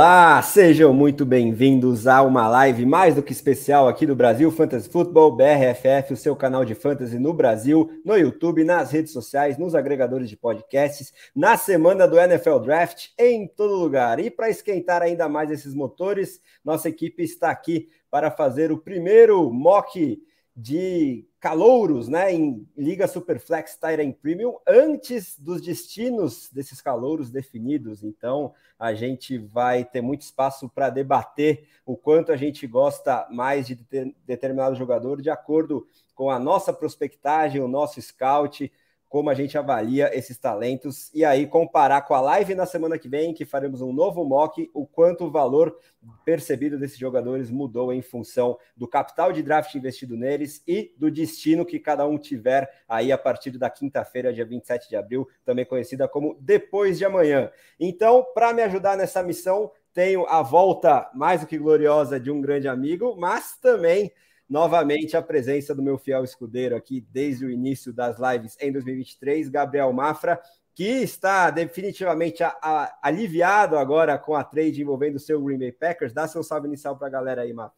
Olá, sejam muito bem-vindos a uma live mais do que especial aqui do Brasil Fantasy Football, BRFF, o seu canal de fantasy no Brasil, no YouTube, nas redes sociais, nos agregadores de podcasts, na semana do NFL Draft, em todo lugar. E para esquentar ainda mais esses motores, nossa equipe está aqui para fazer o primeiro mock de calouros, né, em Liga Superflex Tyrant Premium antes dos destinos desses calouros definidos. Então, a gente vai ter muito espaço para debater o quanto a gente gosta mais de determinado jogador de acordo com a nossa prospectagem, o nosso scout, como a gente avalia esses talentos e aí comparar com a live na semana que vem, que faremos um novo mock, o quanto o valor percebido desses jogadores mudou em função do capital de draft investido neles e do destino que cada um tiver aí a partir da quinta-feira, dia 27 de abril, também conhecida como depois de amanhã. Então, para me ajudar nessa missão, tenho a volta mais do que gloriosa de um grande amigo, mas também novamente a presença do meu fiel escudeiro aqui desde o início das lives em 2023, Gabriel Mafra, que está definitivamente a, a, aliviado agora com a trade envolvendo o seu Green Bay Packers. Dá seu salve inicial para a galera aí, Mafra.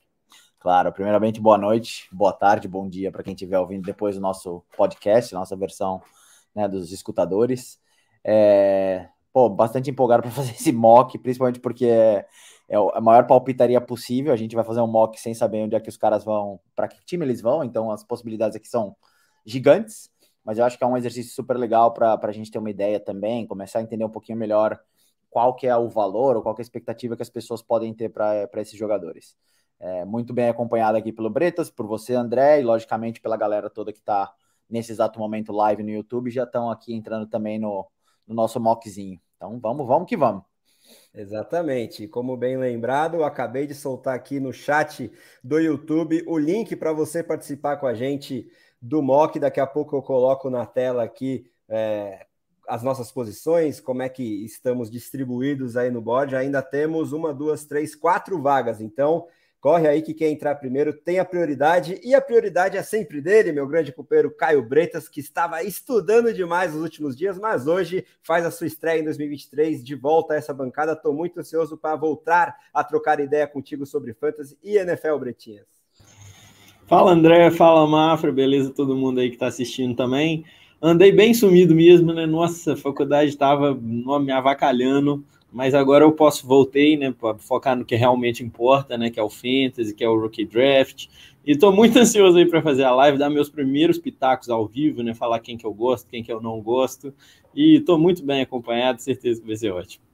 Claro, primeiramente, boa noite, boa tarde, bom dia para quem estiver ouvindo depois do nosso podcast, nossa versão né, dos escutadores. É, pô, bastante empolgado para fazer esse mock, principalmente porque é, é a maior palpitaria possível. A gente vai fazer um mock sem saber onde é que os caras vão, para que time eles vão, então as possibilidades aqui são gigantes. Mas eu acho que é um exercício super legal para a gente ter uma ideia também, começar a entender um pouquinho melhor qual que é o valor ou qual que é a expectativa que as pessoas podem ter para esses jogadores. É, muito bem acompanhado aqui pelo Bretas, por você, André, e logicamente pela galera toda que está nesse exato momento live no YouTube, já estão aqui entrando também no, no nosso mockzinho. Então vamos, vamos que vamos. Exatamente. Como bem lembrado, acabei de soltar aqui no chat do YouTube o link para você participar com a gente do mock. Daqui a pouco eu coloco na tela aqui é, as nossas posições, como é que estamos distribuídos aí no board. Ainda temos uma, duas, três, quatro vagas. Então, Corre aí que quem entrar primeiro tem a prioridade, e a prioridade é sempre dele, meu grande companheiro Caio Bretas, que estava estudando demais nos últimos dias, mas hoje faz a sua estreia em 2023, de volta a essa bancada. Estou muito ansioso para voltar a trocar ideia contigo sobre Fantasy e NFL, Bretinhas. Fala André, fala Mafra, beleza? Todo mundo aí que está assistindo também. Andei bem sumido mesmo, né? Nossa, a faculdade estava me avacalhando mas agora eu posso voltei, né, para focar no que realmente importa, né, que é o fantasy, que é o rookie draft. E estou muito ansioso aí para fazer a live, dar meus primeiros pitacos ao vivo, né, falar quem que eu gosto, quem que eu não gosto. E estou muito bem acompanhado, certeza que vai ser ótimo.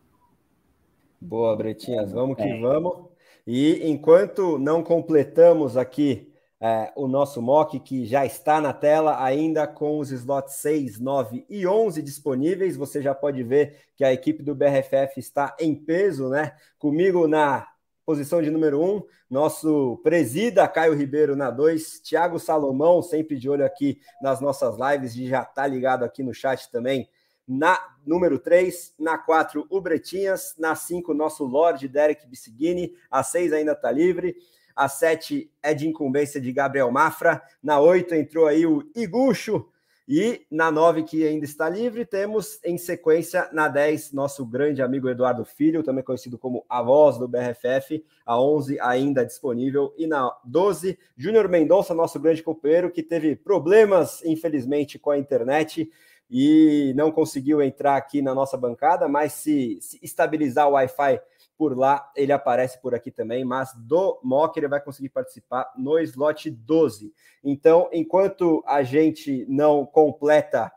Boa, Bretinhas, vamos que é. vamos. E enquanto não completamos aqui é, o nosso mock, que já está na tela, ainda com os slots 6, 9 e 11 disponíveis. Você já pode ver que a equipe do BRFF está em peso, né? Comigo na posição de número 1, nosso presida Caio Ribeiro na 2, Thiago Salomão, sempre de olho aqui nas nossas lives, e já está ligado aqui no chat também. Na número 3, na 4, o Bretinhas, na 5, nosso Lorde Derek Bissigini, a 6 ainda está livre. A 7 é de incumbência de Gabriel Mafra. Na 8 entrou aí o Igucho. E na 9, que ainda está livre, temos em sequência na 10 nosso grande amigo Eduardo Filho, também conhecido como a voz do BRFF. A 11 ainda disponível. E na 12, Júnior Mendonça, nosso grande companheiro, que teve problemas, infelizmente, com a internet e não conseguiu entrar aqui na nossa bancada, mas se, se estabilizar o Wi-Fi por lá, ele aparece por aqui também, mas do mock ele vai conseguir participar no slot 12. Então, enquanto a gente não completa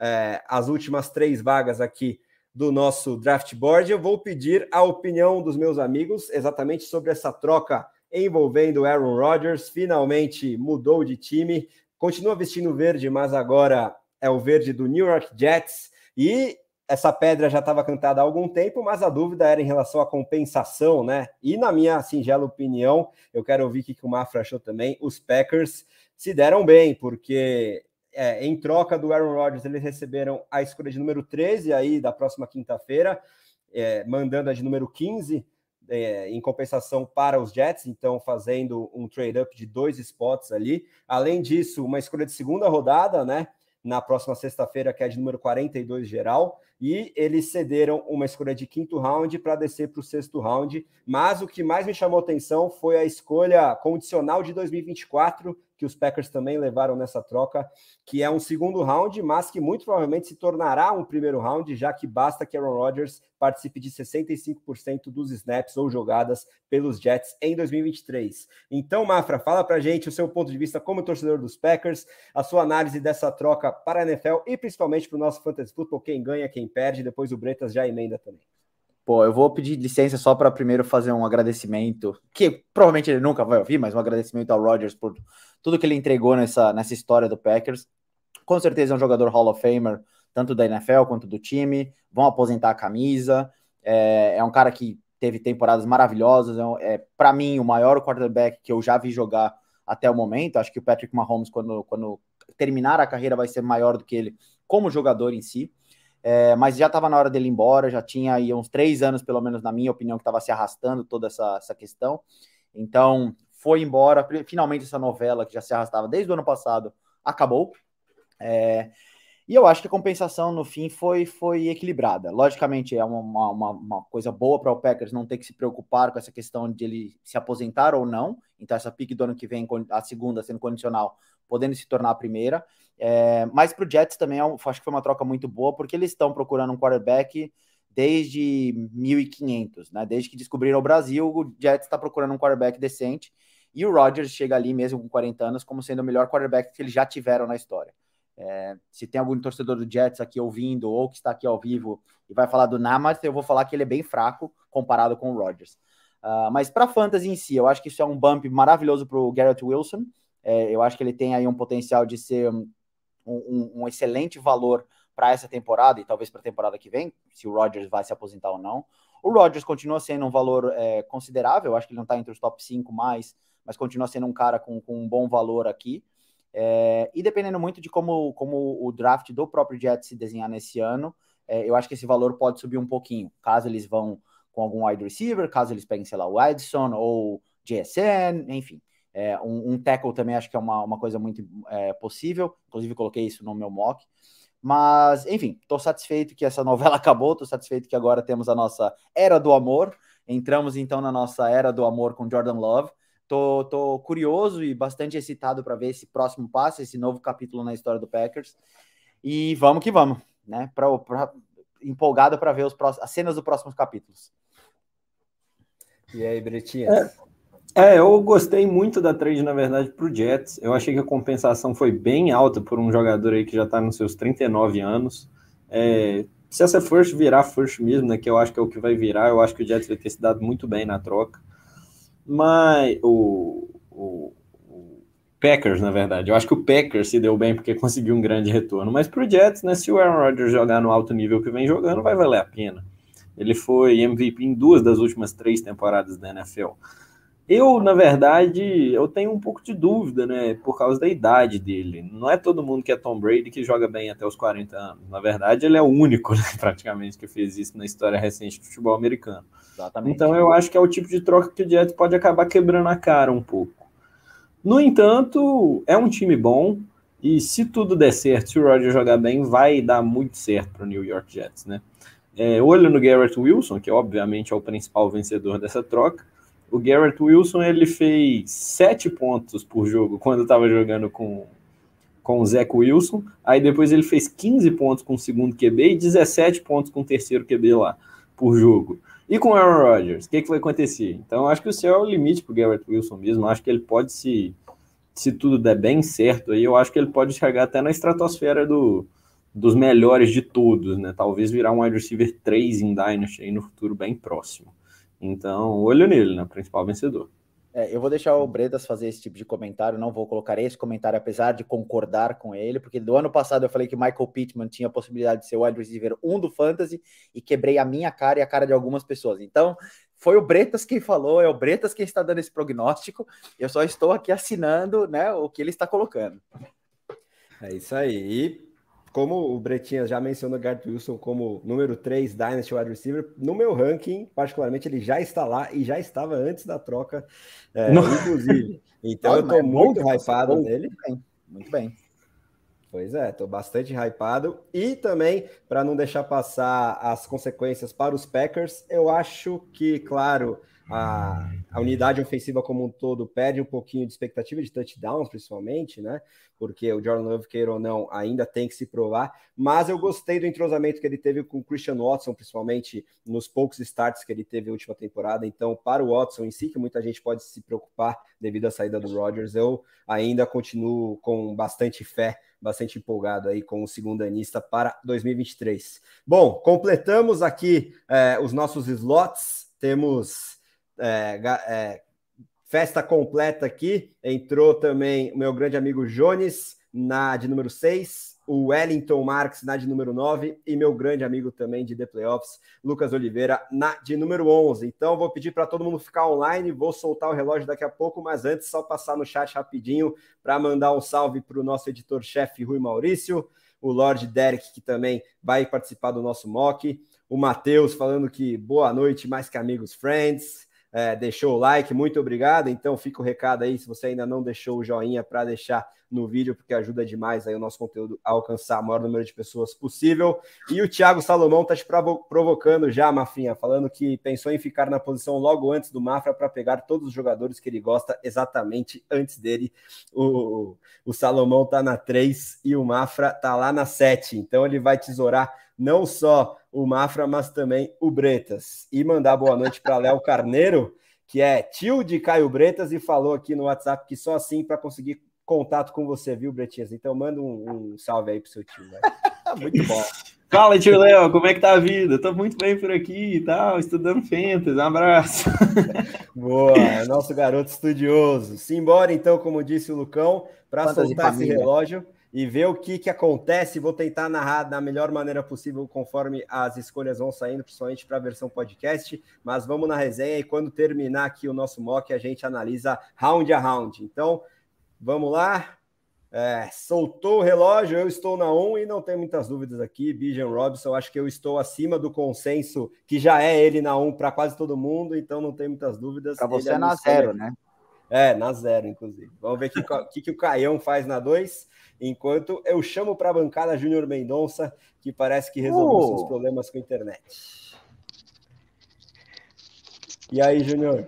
é, as últimas três vagas aqui do nosso draft board, eu vou pedir a opinião dos meus amigos exatamente sobre essa troca envolvendo Aaron Rodgers. Finalmente mudou de time, continua vestindo verde, mas agora é o verde do New York Jets. E essa pedra já estava cantada há algum tempo, mas a dúvida era em relação à compensação, né? E na minha singela opinião, eu quero ouvir o que o Mafra achou também, os Packers se deram bem, porque é, em troca do Aaron Rodgers, eles receberam a escolha de número 13 aí da próxima quinta-feira, é, mandando a de número 15 é, em compensação para os Jets, então fazendo um trade-up de dois spots ali. Além disso, uma escolha de segunda rodada, né? Na próxima sexta-feira, que é de número 42 geral, e eles cederam uma escolha de quinto round para descer para o sexto round. Mas o que mais me chamou atenção foi a escolha condicional de 2024 que os Packers também levaram nessa troca, que é um segundo round, mas que muito provavelmente se tornará um primeiro round, já que basta que Aaron Rodgers participe de 65% dos snaps ou jogadas pelos Jets em 2023. Então, Mafra, fala pra gente o seu ponto de vista como torcedor dos Packers, a sua análise dessa troca para a NFL e principalmente para o nosso Fantasy Football, quem ganha, quem perde, depois o Bretas já emenda também. Pô, eu vou pedir licença só para primeiro fazer um agradecimento, que provavelmente ele nunca vai ouvir, mas um agradecimento ao Rodgers por tudo que ele entregou nessa, nessa história do Packers. Com certeza é um jogador Hall of Famer, tanto da NFL quanto do time. Vão aposentar a camisa. É, é um cara que teve temporadas maravilhosas. É, é para mim, o maior quarterback que eu já vi jogar até o momento. Acho que o Patrick Mahomes, quando, quando terminar a carreira, vai ser maior do que ele como jogador em si. É, mas já estava na hora dele ir embora, já tinha aí uns três anos, pelo menos na minha opinião, que estava se arrastando toda essa, essa questão. Então, foi embora, finalmente essa novela que já se arrastava desde o ano passado acabou. É, e eu acho que a compensação no fim foi, foi equilibrada. Logicamente, é uma, uma, uma coisa boa para o Packers não ter que se preocupar com essa questão de ele se aposentar ou não. Então, essa pique do ano que vem, a segunda sendo condicional, podendo se tornar a primeira. É, mas para o Jets também, é acho que foi uma troca muito boa, porque eles estão procurando um quarterback desde 1500, né? Desde que descobriram o Brasil, o Jets está procurando um quarterback decente. E o Rodgers chega ali, mesmo com 40 anos, como sendo o melhor quarterback que eles já tiveram na história. É, se tem algum torcedor do Jets aqui ouvindo ou que está aqui ao vivo e vai falar do Namath, eu vou falar que ele é bem fraco comparado com o Rodgers. Uh, mas para fantasy em si, eu acho que isso é um bump maravilhoso para o Garrett Wilson. É, eu acho que ele tem aí um potencial de ser um, um, um excelente valor para essa temporada e talvez para a temporada que vem, se o Rodgers vai se aposentar ou não. O Rodgers continua sendo um valor é, considerável, eu acho que ele não está entre os top 5 mais, mas continua sendo um cara com, com um bom valor aqui. É, e dependendo muito de como, como o draft do próprio Jets se desenhar nesse ano, é, eu acho que esse valor pode subir um pouquinho, caso eles vão com algum wide receiver, caso eles peguem, sei lá, o Edson ou JSN, enfim. É, um, um, tackle também acho que é uma, uma coisa muito é, possível. Inclusive, coloquei isso no meu mock. Mas, enfim, estou satisfeito que essa novela acabou, estou satisfeito que agora temos a nossa era do amor. Entramos então na nossa era do amor com Jordan Love. Tô, tô curioso e bastante excitado para ver esse próximo passo, esse novo capítulo na história do Packers. E vamos que vamos, né? Pra, pra empolgado para ver os próximos, as cenas dos próximos capítulos. E aí, Bretinha? É. É, eu gostei muito da trade, na verdade, para o Jets. Eu achei que a compensação foi bem alta por um jogador aí que já está nos seus 39 anos. É, se essa first virar first mesmo, né, que eu acho que é o que vai virar, eu acho que o Jets vai ter se dado muito bem na troca. Mas o, o, o Packers, na verdade, eu acho que o Packers se deu bem porque conseguiu um grande retorno. Mas para o Jets, né, se o Aaron Rodgers jogar no alto nível que vem jogando, vai valer a pena. Ele foi MVP em duas das últimas três temporadas da NFL. Eu, na verdade, eu tenho um pouco de dúvida, né, por causa da idade dele. Não é todo mundo que é Tom Brady que joga bem até os 40 anos. Na verdade, ele é o único, né, praticamente, que fez isso na história recente do futebol americano. Exatamente. Então, eu acho que é o tipo de troca que o Jets pode acabar quebrando a cara um pouco. No entanto, é um time bom e se tudo der certo, se o Roger jogar bem, vai dar muito certo para o New York Jets, né? É, olho no Garrett Wilson, que obviamente é o principal vencedor dessa troca o Garrett Wilson ele fez sete pontos por jogo quando estava jogando com, com o Zach Wilson. Aí depois ele fez 15 pontos com o segundo QB e 17 pontos com o terceiro QB lá por jogo. E com o Aaron Rodgers, o que, que vai acontecer? Então, acho que o céu é o limite para o Garrett Wilson mesmo. Acho que ele pode se, se tudo der bem certo, aí eu acho que ele pode chegar até na estratosfera do, dos melhores de todos, né? Talvez virar um wide receiver 3 em Dynasty aí no futuro bem próximo. Então, olho nele, né? Principal vencedor. É, eu vou deixar o Bretas fazer esse tipo de comentário, não vou colocar esse comentário, apesar de concordar com ele, porque do ano passado eu falei que Michael Pittman tinha a possibilidade de ser o wide receiver 1 do Fantasy e quebrei a minha cara e a cara de algumas pessoas. Então, foi o Bretas quem falou, é o Bretas quem está dando esse prognóstico, eu só estou aqui assinando né, o que ele está colocando. É isso aí. E como o Bretinha já mencionou o Garrett Wilson como número 3 Dynasty Wide Receiver, no meu ranking, particularmente, ele já está lá e já estava antes da troca, é, inclusive. Então eu estou muito hypado nele. Muito bem. Muito bem. Pois é, estou bastante hypado. E também, para não deixar passar as consequências para os Packers, eu acho que, claro, a, a, unidade ofensiva como um todo perde um pouquinho de expectativa de touchdowns, principalmente, né? Porque o Jordan Love, queira ou não, ainda tem que se provar. Mas eu gostei do entrosamento que ele teve com o Christian Watson, principalmente nos poucos starts que ele teve na última temporada. Então, para o Watson em si, que muita gente pode se preocupar devido à saída do Rodgers, eu ainda continuo com bastante fé bastante empolgado aí com o segundo anista para 2023. Bom, completamos aqui é, os nossos slots. Temos é, é, festa completa aqui. Entrou também o meu grande amigo Jones na de número 6, o Wellington Marques na de número 9 e meu grande amigo também de The Playoffs, Lucas Oliveira, na de número 11. Então vou pedir para todo mundo ficar online, vou soltar o relógio daqui a pouco, mas antes só passar no chat rapidinho para mandar um salve para o nosso editor-chefe Rui Maurício, o Lord Derek que também vai participar do nosso mock, o Matheus falando que boa noite, mais que amigos, friends é, deixou o like, muito obrigado. Então fica o recado aí, se você ainda não deixou o joinha para deixar no vídeo, porque ajuda demais aí o nosso conteúdo a alcançar o maior número de pessoas possível. E o Thiago Salomão está te provocando já, Mafinha, falando que pensou em ficar na posição logo antes do Mafra para pegar todos os jogadores que ele gosta exatamente antes dele. O, o Salomão está na 3 e o Mafra está lá na 7. Então ele vai tesourar não só o Mafra, mas também o Bretas. E mandar boa noite para Léo Carneiro, que é tio de Caio Bretas e falou aqui no WhatsApp que só assim para conseguir contato com você, viu, Bretinhas? Então manda um, um salve aí pro seu tio. Né? muito bom. Fala, tio Léo, como é que tá a vida? Tô muito bem por aqui e tal, estudando Fentas. Um abraço. Boa, é nosso garoto estudioso. Simbora, então, como disse o Lucão, para soltar esse relógio e ver o que, que acontece. Vou tentar narrar da melhor maneira possível conforme as escolhas vão saindo, principalmente para a versão podcast. Mas vamos na resenha e quando terminar aqui o nosso mock, a gente analisa round a round. Então, vamos lá. É, soltou o relógio, eu estou na 1 e não tem muitas dúvidas aqui. Bijan Robson, acho que eu estou acima do consenso que já é ele na 1 para quase todo mundo, então não tem muitas dúvidas. Para você é na 0, né? É, na 0, inclusive. Vamos ver o que, que, que, o Caião faz na 2 enquanto eu chamo para a bancada Júnior Mendonça, que parece que resolveu uh. seus problemas com a internet. E aí, Júnior?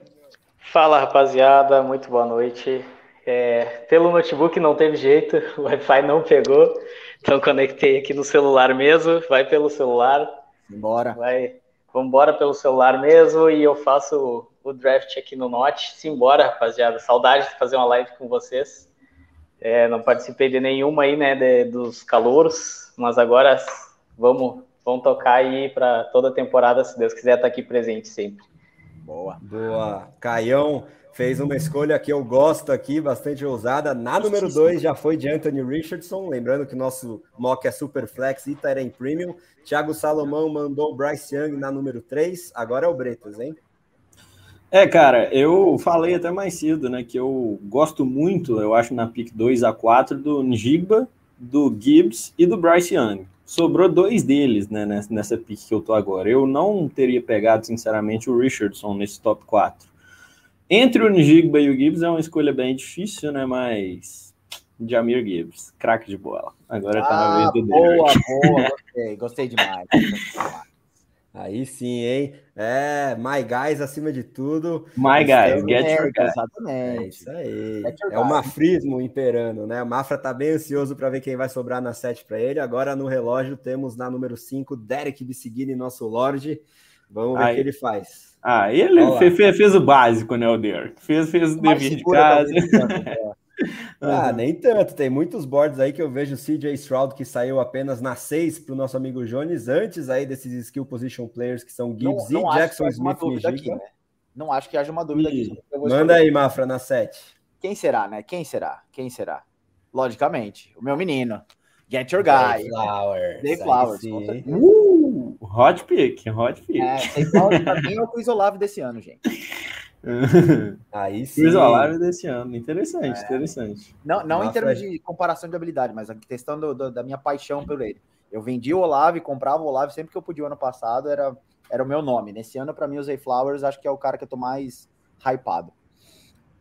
Fala, rapaziada, muito boa noite. É, pelo notebook não teve jeito, o Wi-Fi não pegou, então conectei aqui no celular mesmo, vai pelo celular. Bora. Vai, vamos embora pelo celular mesmo e eu faço o, o draft aqui no Note. Simbora, rapaziada. Saudade de fazer uma live com vocês. É, não participei de nenhuma aí, né, de, dos calouros, mas agora vamos, vamos tocar aí para toda a temporada, se Deus quiser estar tá aqui presente sempre. Boa. Boa. Caião fez uma escolha que eu gosto aqui, bastante ousada. Na número 2 já foi de Anthony Richardson, lembrando que o nosso mock é Super Flex e Tyrene Premium. Thiago Salomão mandou o Bryce Young na número 3, agora é o Bretas, hein? É, cara, eu falei até mais cedo, né, que eu gosto muito, eu acho, na pick 2 a 4 do Njigba, do Gibbs e do Bryce Young. Sobrou dois deles, né, nessa pick que eu tô agora. Eu não teria pegado, sinceramente, o Richardson nesse top 4. Entre o Njigba e o Gibbs é uma escolha bem difícil, né, mas Jamir Gibbs, craque de bola. Agora ah, tá na vez do Boa, Derek. boa, gostei, gostei demais. Gostei demais. Aí sim, hein? É, My Guys acima de tudo. My Guys, get your guys. Exatamente. É isso aí. É o mafrismo imperando, né? O Mafra tá bem ansioso para ver quem vai sobrar na 7 para ele. Agora no relógio temos na número 5 Derek Bissigini, nosso Lorde. Vamos ver o que ele faz. Ah, ele fez, fez, o básico, né, o Derek? Fez, fez o dever de casa. Ah, nem tanto. Tem muitos boards aí que eu vejo o CJ Stroud que saiu apenas na 6 para o nosso amigo Jones, antes aí desses skill position players que são Gibbs não, não e Jackson Smith aqui, né? Não acho que haja uma dúvida e... aqui. Manda aí, Mafra, na 7. Quem será, né? Quem será? Quem será? Logicamente, o meu menino. Get your guy. Day Flowers. Day Flowers. Uh, hot pick, hot pick. É, Day Flowers pra mim é o Chris Olave desse ano, gente. Aí sim. Chris Olave desse ano. Interessante, é. interessante. Não, não em termos de comparação de habilidade, mas a questão do, do, da minha paixão por ele. Eu vendi o Olave, comprava o Olave sempre que eu podia ano passado, era, era o meu nome. Nesse ano, para mim, o Zay Flowers acho que é o cara que eu tô mais hypado.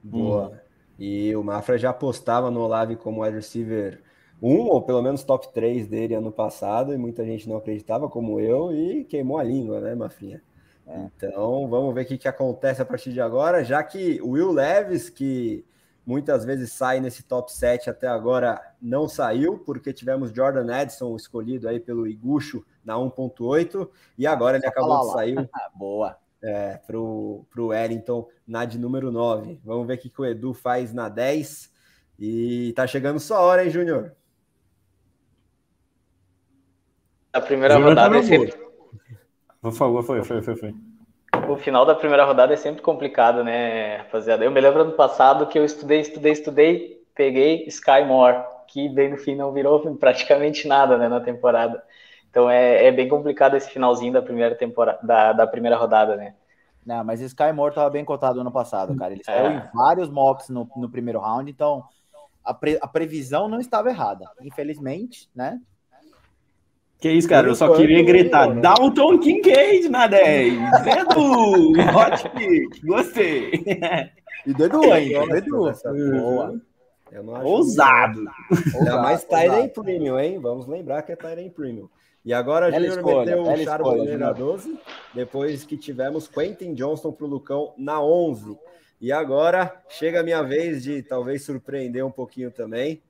Boa. Hum. E o Mafra já apostava no Olave como wide receiver um ou pelo menos top 3 dele ano passado e muita gente não acreditava, como eu, e queimou a língua, né, Mafrinha? É. Então vamos ver o que, que acontece a partir de agora, já que o Will Leves, que muitas vezes sai nesse top 7 até agora, não saiu, porque tivemos Jordan Edson escolhido aí pelo Igucho na 1.8, e agora ele acabou de sair. Boa. É, pro, pro Wellington na de número 9. Vamos ver o que, que o Edu faz na 10. E tá chegando sua hora, hein, Júnior? A primeira Júnior rodada tá é sempre... Por favor, foi, foi, foi, foi. O final da primeira rodada é sempre complicado, né, rapaziada? Eu me lembro ano passado que eu estudei, estudei, estudei, peguei Sky Moore, que bem no fim não virou praticamente nada, né, na temporada. Então é, é bem complicado esse finalzinho da primeira temporada, da, da primeira rodada, né? Não, mas Sky Moore estava bem cotado ano passado, cara. Ele saiu é. em vários mocks no, no primeiro round, então a, pre, a previsão não estava errada. Infelizmente, né? Que isso, cara, eu só queria gritar né? Dalton Kincaid na 10. Edu, hot pick, gostei. E do Edu ainda, do Edu. Boa. Ousado. Ainda mais Tyrant Premium, hein? Vamos lembrar que é Tyrant Premium. E agora a Júnior meteu o Charbonnet na 12, depois que tivemos Quentin Johnston para o Lucão na 11. E agora chega a minha vez de talvez surpreender um pouquinho também.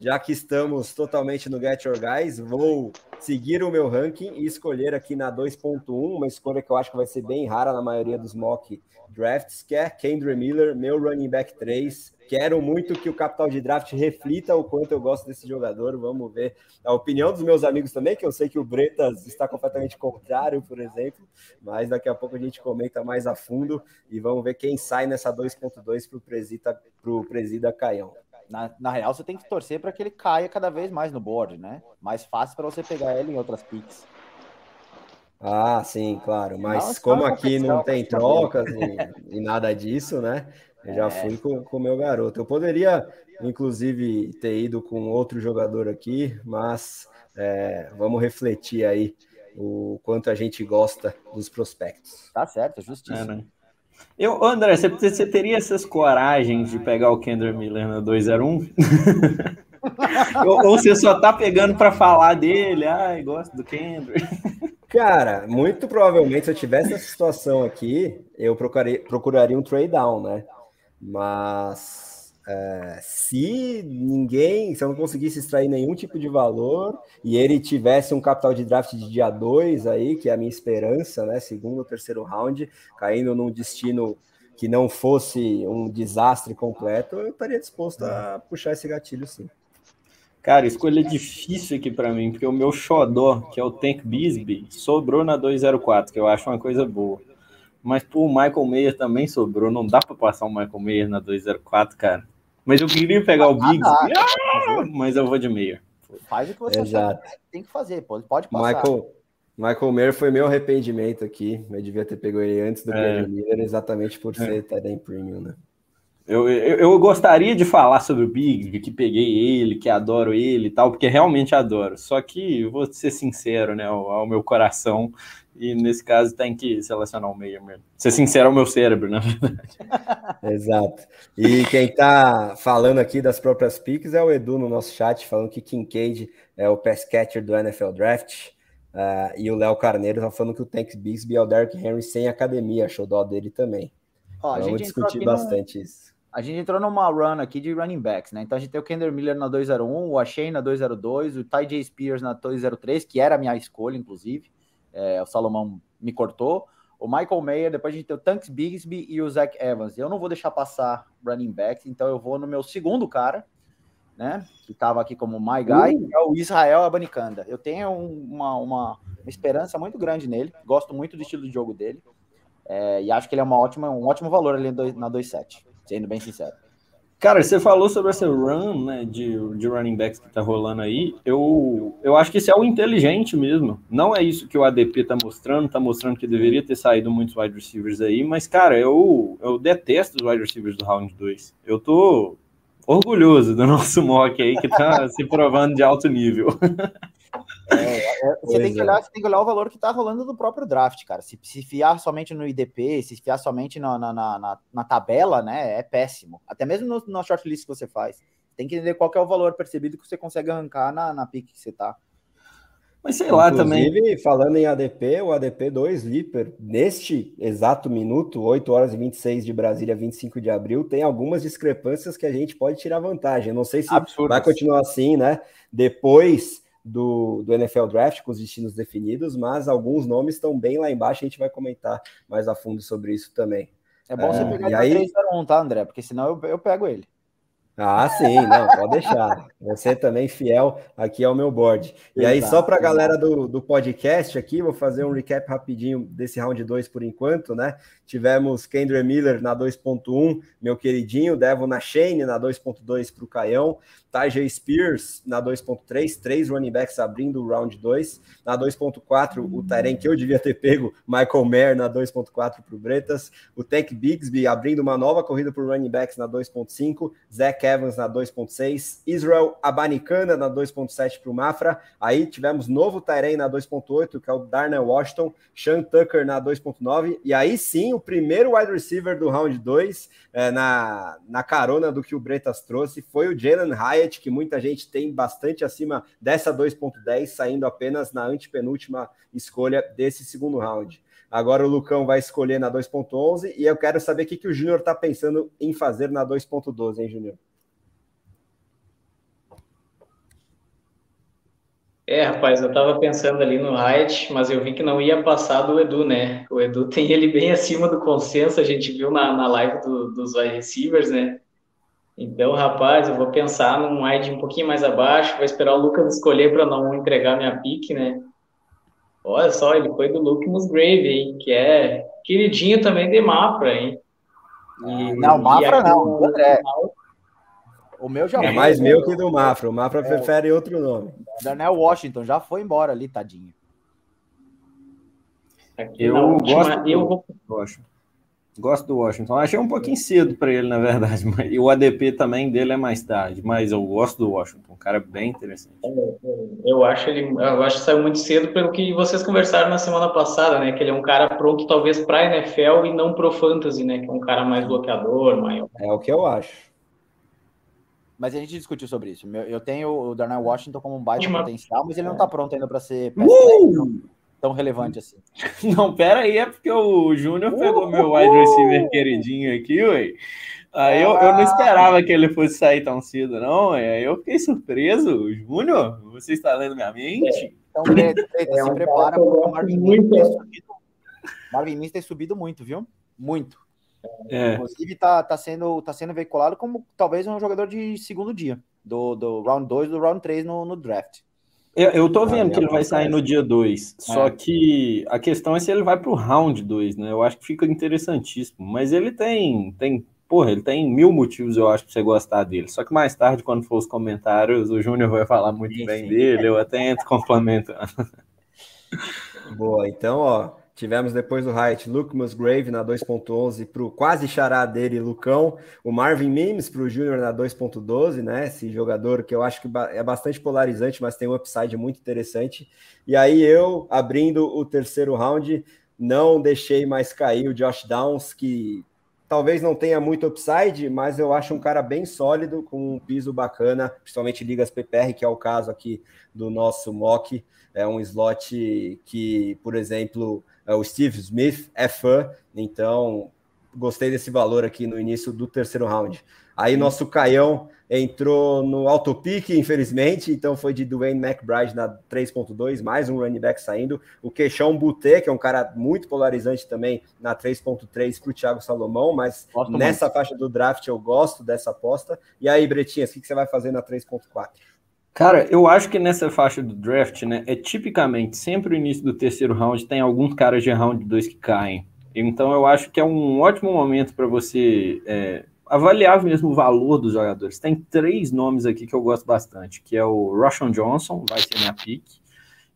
Já que estamos totalmente no Get Your Guys, vou seguir o meu ranking e escolher aqui na 2.1, uma escolha que eu acho que vai ser bem rara na maioria dos mock drafts, que é Kendra Miller, meu running back 3. Quero muito que o capital de draft reflita o quanto eu gosto desse jogador. Vamos ver a opinião dos meus amigos também, que eu sei que o Bretas está completamente contrário, por exemplo, mas daqui a pouco a gente comenta mais a fundo e vamos ver quem sai nessa 2.2 para o Presida, Caião. Na, na, real, você tem que torcer para que ele caia cada vez mais no board, né? Mais fácil para você pegar ele em outras picks. Ah, sim, claro. Mas como aqui não tem trocas e, e, nada disso, né? Eu já é. fui com o meu garoto. Eu poderia, inclusive, ter ido com outro jogador aqui, mas é, vamos refletir aí o quanto a gente gosta dos prospectos. Tá certo, justiça. É, né? Eu, André, você, você teria essas coragens de pegar o Kendra Miller na 201? ou, ou você só tá pegando para falar dele? Ai, gosto do Kendra. Cara, muito provavelmente se eu tivesse essa situação aqui, eu procuraria, procuraria um trade down, né? Mas é, se ninguém, se eu não conseguisse extrair nenhum tipo de valor e ele tivesse um capital de draft de dia 2 aí, que é a minha esperança, né? Segundo ou terceiro round, caindo num destino que não fosse um desastre completo, eu estaria disposto a puxar esse gatilho sim. Cara, escolha difícil aqui para mim, porque o meu xodó, que é o Tank Bisbee, sobrou na 204, que eu acho uma coisa boa. Mas pô, o Michael Mayer também sobrou, não dá para passar o Michael Mayer na 204, cara. Mas eu queria pegar o Biggs, ah, mas eu vou de Mayer. Faz o que você Exato. tem que fazer, pode, pode passar. Michael, Michael Mayer foi meu arrependimento aqui. Eu devia ter pegado ele antes do é. Miller, exatamente por ser é. Premium, né? Eu, eu, eu, gostaria de falar sobre o Big, que peguei ele, que adoro ele e tal, porque realmente adoro. Só que vou ser sincero, né, ao, ao meu coração, e nesse caso tem que selecionar o meio mesmo. Ser sincero ao meu cérebro, na verdade. Exato. E quem tá falando aqui das próprias picks é o Edu no nosso chat, falando que Kincaid é o pass catcher do NFL Draft. Uh, e o Léo Carneiro tá falando que o Tank Bixby é o Derrick Henry sem academia, achou dó dele também. Ó, Vamos discutir bastante no... isso a gente entrou numa run aqui de running backs, né? Então a gente tem o Kender Miller na 201, o Ashane na 202, o Ty J. Spears na 203, que era a minha escolha, inclusive. É, o Salomão me cortou. O Michael Mayer, depois a gente tem o Tanks Bigsby e o Zach Evans. Eu não vou deixar passar running backs, então eu vou no meu segundo cara, né? Que estava aqui como my guy, uh. é o Israel Abanicanda. Eu tenho uma, uma, uma, esperança muito grande nele, gosto muito do estilo de jogo dele. É, e acho que ele é uma ótima, um ótimo valor ali na 2.7 sendo bem sincero. Cara, você falou sobre essa run né, de, de running backs que tá rolando aí. Eu, eu acho que isso é o inteligente mesmo. Não é isso que o ADP tá mostrando, tá mostrando que deveria ter saído muitos wide receivers aí, mas, cara, eu, eu detesto os wide receivers do round 2. Eu tô orgulhoso do nosso mock aí, que tá se provando de alto nível. É, é, você, tem que olhar, você tem que olhar o valor que está rolando do próprio draft, cara. Se, se fiar somente no IDP, se fiar somente na, na, na, na tabela, né, é péssimo. Até mesmo no, na shortlist que você faz. tem que entender qual que é o valor percebido que você consegue arrancar na, na pique que você tá. Mas sei lá Inclusive, também. falando em ADP, o ADP 2 Lipper, neste exato minuto, 8 horas e 26 de Brasília, 25 de abril, tem algumas discrepâncias que a gente pode tirar vantagem. não sei se Absurdo. vai continuar assim, né? Depois do, do NFL Draft, com os destinos definidos, mas alguns nomes estão bem lá embaixo, a gente vai comentar mais a fundo sobre isso também. É bom é, você pegar e aí... 3 tá, André? Porque senão eu, eu pego ele. Ah, sim, não, pode deixar. Você também fiel aqui ao meu board. E aí, só para a galera do, do podcast aqui, vou fazer um recap rapidinho desse round 2 por enquanto, né? Tivemos Kendra Miller na 2.1, meu queridinho, Devon na Shane na 2.2 para o Caião, Tajay Spears na 2.3, três running backs abrindo o round 2. Na 2.4, o Tyrene que eu devia ter pego, Michael Mayer na 2.4 para o Bretas. O Tank Bigsby abrindo uma nova corrida para running backs na 2.5. Zach Evans na 2.6. Israel Abanicana na 2.7 para o Mafra. Aí tivemos novo Tyrene na 2.8, que é o Darnell Washington. Sean Tucker na 2.9. E aí sim, o primeiro wide receiver do round 2, é, na, na carona do que o Bretas trouxe, foi o Jalen Hyatt Que muita gente tem bastante acima dessa 2.10, saindo apenas na antepenúltima escolha desse segundo round. Agora o Lucão vai escolher na 2.11 e eu quero saber o que, que o Júnior está pensando em fazer na 2.12, hein, Júnior? É, rapaz, eu tava pensando ali no Hyatt, mas eu vi que não ia passar do Edu, né? O Edu tem ele bem acima do consenso, a gente viu na, na live do, dos receivers, né? Então, rapaz, eu vou pensar num wide um pouquinho mais abaixo, vou esperar o Lucas escolher para não entregar minha pique, né? Olha só, ele foi do Luke Musgrave, hein? Que é queridinho também de Mafra, hein? E, não, Mafra não, André. O meu já É mais meu que do Mafra. O Mafra é, prefere outro nome. Daniel Washington já foi embora ali, tadinho. Aqui, eu gosto. Eu vou... Gosto do Washington. Achei um pouquinho cedo para ele, na verdade. Mas, e o ADP também dele é mais tarde. Mas eu gosto do Washington. Um cara bem interessante. Eu acho ele, eu acho que saiu muito cedo pelo que vocês conversaram na semana passada, né? Que ele é um cara pronto talvez para NFL e não pro fantasy, né? Que é um cara mais bloqueador, maior. É o que eu acho. Mas a gente discutiu sobre isso. Eu tenho o Darnell Washington como um baita potencial, mas ele não está pronto ainda para ser. Uh! Tão relevante assim. Não, pera aí, é porque o Júnior pegou meu wide receiver queridinho aqui, ué. Aí eu, eu não esperava que ele fosse sair tão cedo, não. Aí eu fiquei surpreso. Júnior, você está lendo minha mente? Então, Preto, Preto, é se um prepara, porque o Marvin Mims tem subido. Marvin Mims tem subido muito, viu? Muito. É. Inclusive, tá, tá, sendo, tá sendo veiculado como talvez um jogador de segundo dia, do, do round 2 do round 3 no, no draft. Eu, eu tô vendo que ele vai sair no dia 2. É. Só que a questão é se ele vai pro round 2, né? Eu acho que fica interessantíssimo. Mas ele tem, tem, porra, ele tem mil motivos, eu acho, pra você gostar dele. Só que mais tarde, quando for os comentários, o Júnior vai falar muito sim, bem sim. dele, eu até entro complementando. Boa, então, ó, Tivemos depois do Hyatt Luke Musgrave na 2.11 para o quase chará dele, Lucão. O Marvin Mims para o Júnior na 2.12, né? Esse jogador que eu acho que é bastante polarizante, mas tem um upside muito interessante. E aí eu, abrindo o terceiro round, não deixei mais cair o Josh Downs, que talvez não tenha muito upside, mas eu acho um cara bem sólido, com um piso bacana, principalmente ligas PPR, que é o caso aqui do nosso mock. É um slot que, por exemplo, o Steve Smith é fã, então gostei desse valor aqui no início do terceiro round. Aí nosso Caião entrou no autopique, infelizmente, então foi de Dwayne McBride na 3.2, mais um running back saindo. O Queixão Buté, que é um cara muito polarizante também, na 3.3 para o Thiago Salomão, mas gosto nessa muito. faixa do draft eu gosto dessa aposta. E aí, Bretinhas, o que você vai fazer na 3.4? Cara, eu acho que nessa faixa do draft, né, é tipicamente sempre o início do terceiro round tem alguns caras de round 2 que caem. Então eu acho que é um ótimo momento para você é, avaliar mesmo o valor dos jogadores. Tem três nomes aqui que eu gosto bastante, que é o Roshan Johnson, vai ser minha pick,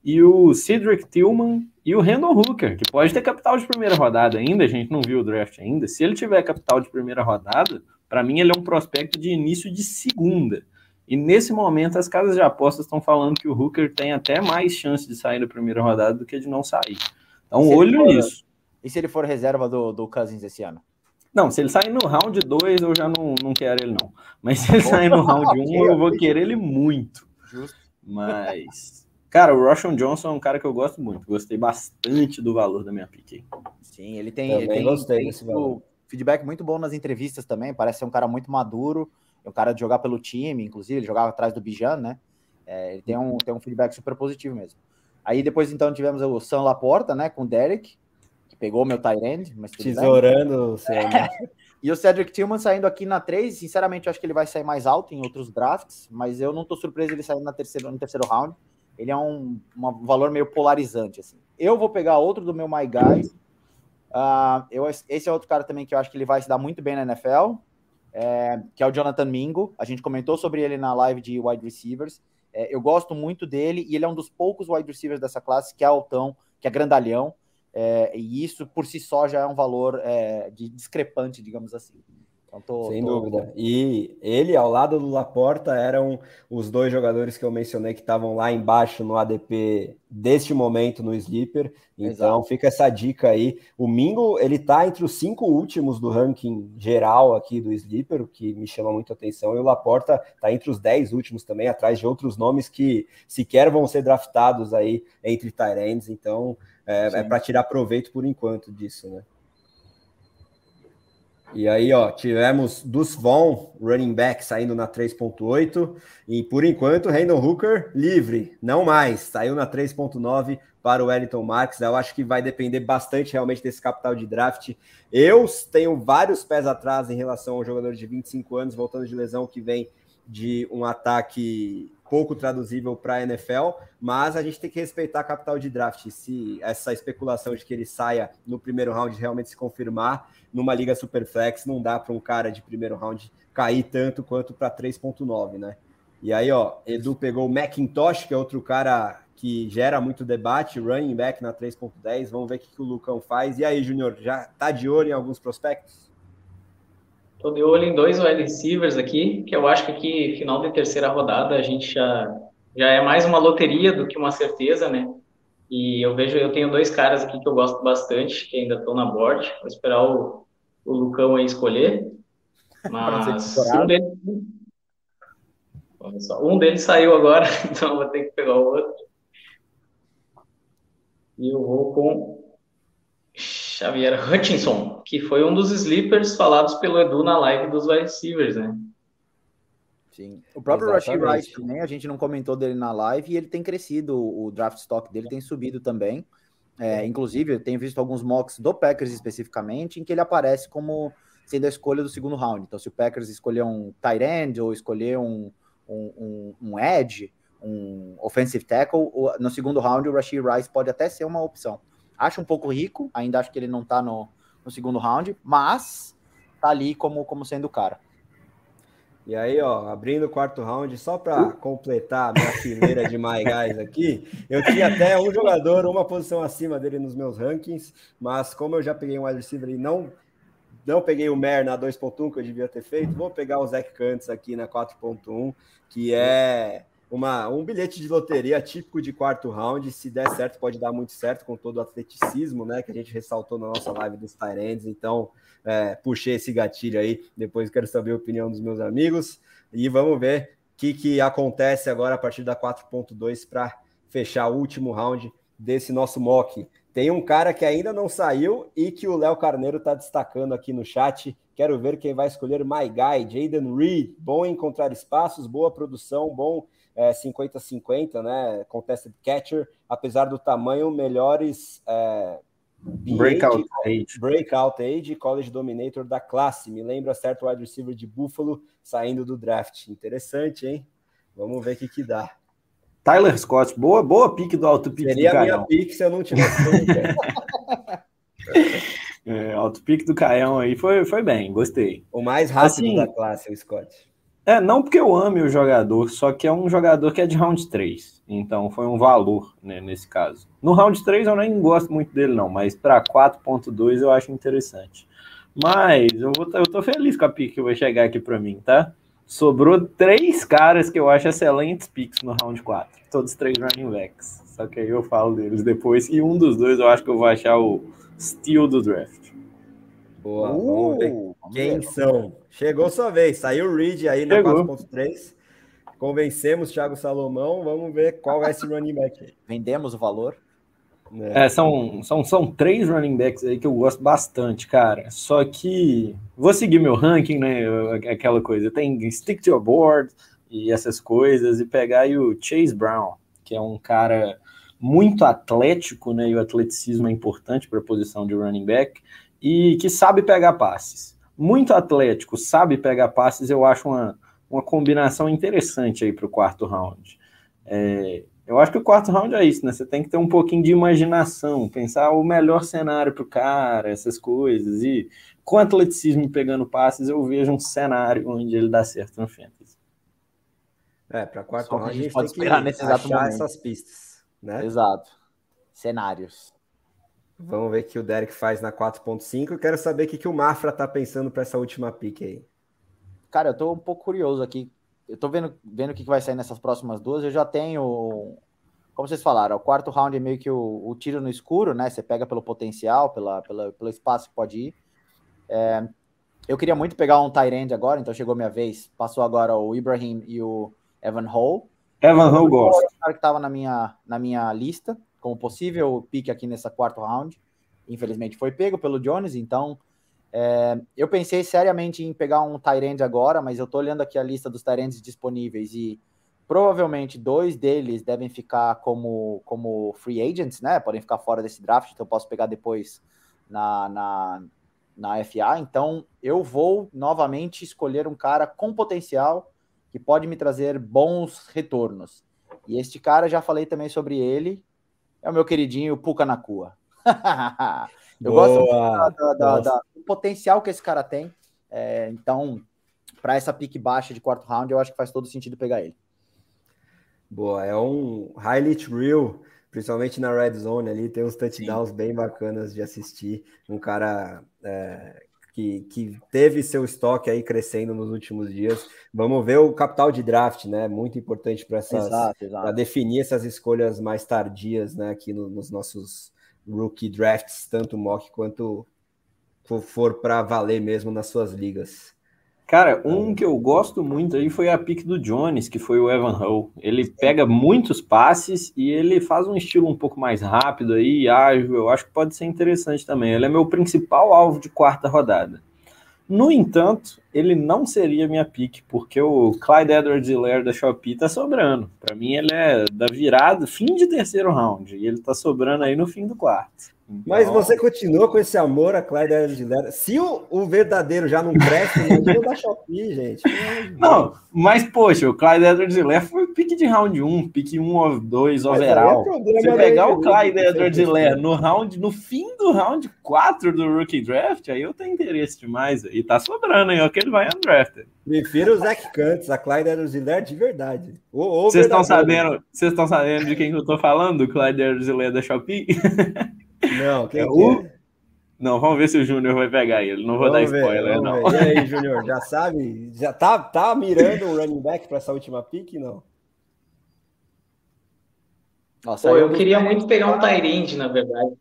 e o Cedric Tillman e o Randall Hooker, que pode ter capital de primeira rodada ainda, a gente não viu o draft ainda. Se ele tiver capital de primeira rodada, para mim ele é um prospecto de início de segunda. E nesse momento, as casas de apostas estão falando que o Hooker tem até mais chance de sair da primeira rodada do que de não sair. Então, olho for, nisso. E se ele for reserva do, do Cousins esse ano? Não, se ele sair no round 2, eu já não, não quero ele, não. Mas se ele sair no round 1, um, eu vou querer ele muito. Justo. Mas, cara, o Roshan Johnson é um cara que eu gosto muito. Gostei bastante do valor da minha pick. Sim, ele tem, ele tem, gostei tem desse valor. feedback muito bom nas entrevistas também. Parece ser um cara muito maduro. É um cara de jogar pelo time, inclusive. Ele jogava atrás do Bijan, né? É, ele tem um, tem um feedback super positivo mesmo. Aí depois, então, tivemos o Sam Laporta, né? Com o Derek pegou meu Tyrande, mas Tesourando o E o Cedric Tillman saindo aqui na 3, sinceramente, eu acho que ele vai sair mais alto em outros drafts, mas eu não tô surpreso ele saindo na terceira, no terceiro round. Ele é um, um valor meio polarizante, assim. Eu vou pegar outro do meu My Guy. Uh, eu, esse é outro cara também que eu acho que ele vai se dar muito bem na NFL, é, que é o Jonathan Mingo. A gente comentou sobre ele na live de wide receivers. É, eu gosto muito dele e ele é um dos poucos wide receivers dessa classe que é altão, que é grandalhão. É, e isso por si só já é um valor é, de discrepante, digamos assim. Então, tô, Sem tô... dúvida. E ele, ao lado do Laporta, eram os dois jogadores que eu mencionei que estavam lá embaixo no ADP deste momento no Sleeper. Então Exato. fica essa dica aí. O Mingo, ele tá entre os cinco últimos do ranking geral aqui do Sleeper, o que me chama muito a atenção. E o Laporta tá entre os dez últimos também, atrás de outros nomes que sequer vão ser draftados aí entre Tyrands. Então é, é para tirar proveito por enquanto disso, né? E aí, ó, tivemos dos Von, running back, saindo na 3.8. E por enquanto, Randall Hooker livre, não mais. Saiu na 3.9 para o Wellington Marques. Eu acho que vai depender bastante realmente desse capital de draft. Eu tenho vários pés atrás em relação ao jogador de 25 anos, voltando de lesão, que vem de um ataque pouco traduzível para a NFL, mas a gente tem que respeitar a capital de draft. Se essa especulação de que ele saia no primeiro round realmente se confirmar, numa liga superflex não dá para um cara de primeiro round cair tanto quanto para 3.9, né? E aí, ó, Edu pegou o Macintosh, que é outro cara que gera muito debate, running back na 3.10. Vamos ver o que, que o Lucão faz. E aí, Júnior, já tá de olho em alguns prospectos? Estou de olho em dois wide receivers aqui, que eu acho que aqui, final de terceira rodada, a gente já, já é mais uma loteria do que uma certeza, né? E eu vejo, eu tenho dois caras aqui que eu gosto bastante, que ainda estão na board. Vou esperar o, o Lucão aí escolher. Mas um deles, um deles saiu agora, então vou ter que pegar o outro. E eu vou com Xavier Hutchinson, que foi um dos sleepers falados pelo Edu na live dos wide receivers, né? Sim. O próprio Rashid Wright também, a gente não comentou dele na live e ele tem crescido, o draft stock dele tem subido também. É, inclusive, eu tenho visto alguns mocks do Packers especificamente, em que ele aparece como sendo a escolha do segundo round. Então, se o Packers escolher um tight end ou escolher um, um, um, um edge, um offensive tackle, no segundo round o Rashid Rice pode até ser uma opção. Acho um pouco rico, ainda acho que ele não tá no, no segundo round, mas tá ali como, como sendo o cara. E aí, ó, abrindo o quarto round, só para completar a minha fileira de My Guys aqui, eu tinha até um jogador, uma posição acima dele nos meus rankings, mas como eu já peguei um wide receiver e não, não peguei o Mer na 2.1 que eu devia ter feito, vou pegar o Zach Kantz aqui na 4.1, que é uma, um bilhete de loteria típico de quarto round. Se der certo, pode dar muito certo com todo o atleticismo, né? Que a gente ressaltou na nossa live dos Tyrands. Então, é, puxei esse gatilho aí. Depois quero saber a opinião dos meus amigos. E vamos ver o que, que acontece agora a partir da 4.2 para fechar o último round desse nosso mock. Tem um cara que ainda não saiu e que o Léo Carneiro está destacando aqui no chat. Quero ver quem vai escolher My Guy, Jaden Reed. Bom encontrar espaços, boa produção, bom 50-50, é, né? Contested catcher, apesar do tamanho, melhores. É, breakout age. Breakout age, college dominator da classe. Me lembra certo wide receiver de Buffalo saindo do draft. Interessante, hein? Vamos ver o que, que dá. Tyler Scott, boa, boa pique do alto pique Seria do a minha pique se eu não tivesse. é, alto pique do Caião aí foi, foi bem, gostei. O mais rápido assim, da classe, o Scott. É, não porque eu ame o jogador, só que é um jogador que é de round 3. Então foi um valor né, nesse caso. No round 3 eu nem gosto muito dele, não, mas para 4.2 eu acho interessante. Mas eu, vou, eu tô feliz com a pick que vai chegar aqui para mim, tá? Sobrou três caras que eu acho excelentes picks no round 4. Todos três running backs. Só que aí eu falo deles depois. E um dos dois eu acho que eu vou achar o steal do draft. Boa, uh, vamos ver quem ver. são. Chegou sua vez, saiu o Reed aí na 4.3. Convencemos Thiago Salomão, vamos ver qual é esse running back. Vendemos o valor. É. é, são, são, são três running backs aí que eu gosto bastante, cara. Só que vou seguir meu ranking, né? Aquela coisa. Tem stick to your board e essas coisas, e pegar aí o Chase Brown, que é um cara muito atlético, né? E o atleticismo é importante para a posição de running back, e que sabe pegar passes. Muito atlético, sabe pegar passes, eu acho uma, uma combinação interessante aí para o quarto round. É, eu acho que o quarto round é isso, né? Você tem que ter um pouquinho de imaginação, pensar o melhor cenário para o cara, essas coisas. E com atleticismo pegando passes, eu vejo um cenário onde ele dá certo no fantasy. É, para quarto round a gente pode esperar nesse exato momento. essas pistas, né? Exato. Cenários. Vamos ver o que o Derek faz na 4.5. Eu quero saber o que, que o Mafra tá pensando para essa última pick aí. Cara, eu tô um pouco curioso aqui eu tô vendo, vendo o que vai sair nessas próximas duas. Eu já tenho, como vocês falaram, o quarto round é meio que o, o tiro no escuro, né? Você pega pelo potencial, pela, pela, pelo espaço que pode ir. É, eu queria muito pegar um Tyrande agora, então chegou minha vez. Passou agora o Ibrahim e o Evan Hall. Evan Hall gosta. O cara que estava na minha, na minha lista como possível pique aqui nessa quarto round. Infelizmente foi pego pelo Jones, então é, eu pensei seriamente em pegar um Tyrande agora, mas eu tô olhando aqui a lista dos Tyrands disponíveis e provavelmente dois deles devem ficar como, como free agents, né? Podem ficar fora desse draft, então eu posso pegar depois na, na, na FA. Então eu vou novamente escolher um cara com potencial que pode me trazer bons retornos. E este cara, já falei também sobre ele, é o meu queridinho Puka Nakua. Eu Boa. gosto da, da, da, do potencial que esse cara tem. É, então, para essa pique baixa de quarto round, eu acho que faz todo sentido pegar ele. Boa, é um highlight reel, principalmente na red zone ali, tem uns touchdowns Sim. bem bacanas de assistir. Um cara é, que, que teve seu estoque aí crescendo nos últimos dias. Vamos ver o capital de draft, né? Muito importante para definir essas escolhas mais tardias, né? Aqui no, nos nossos rookie drafts, tanto mock quanto for para valer mesmo nas suas ligas. Cara, um que eu gosto muito aí foi a pick do Jones, que foi o Evan Hull. Ele pega muitos passes e ele faz um estilo um pouco mais rápido aí, ágil. Eu acho que pode ser interessante também. Ele é meu principal alvo de quarta rodada. No entanto, ele não seria minha pick, porque o Clyde Edwards Hilaire da Shopee tá sobrando. Para mim, ele é da virada, fim de terceiro round, e ele tá sobrando aí no fim do quarto. Mas você continua com esse amor a Clyde Edwards Se o, o, verdadeiro já não cresce, imagina o da Shopee, gente. Não, mas poxa, o Clyde Edwards foi pique de round 1, pique 1 ou 2 overall. É você pegar o Clyde Edwards no round, no fim do round 4 do Rookie Draft, aí eu tenho interesse demais. E tá sobrando aí, ó, que ele vai undrafted. Prefiro o Zach Cantz, a Clyde Edwards de verdade. Vocês estão sabendo, vocês estão sabendo de quem que eu tô falando? Do Clyde Edwards da Shopee? Não, quem é o... É? Não, vamos ver se o Júnior vai pegar ele. Não vou vamos dar spoiler, ver, não. Ver. E aí, Júnior, já sabe? Já tá, tá mirando o running back para essa última pick, não? Nossa, Pô, eu queria muito pegar um Tyrande, na verdade.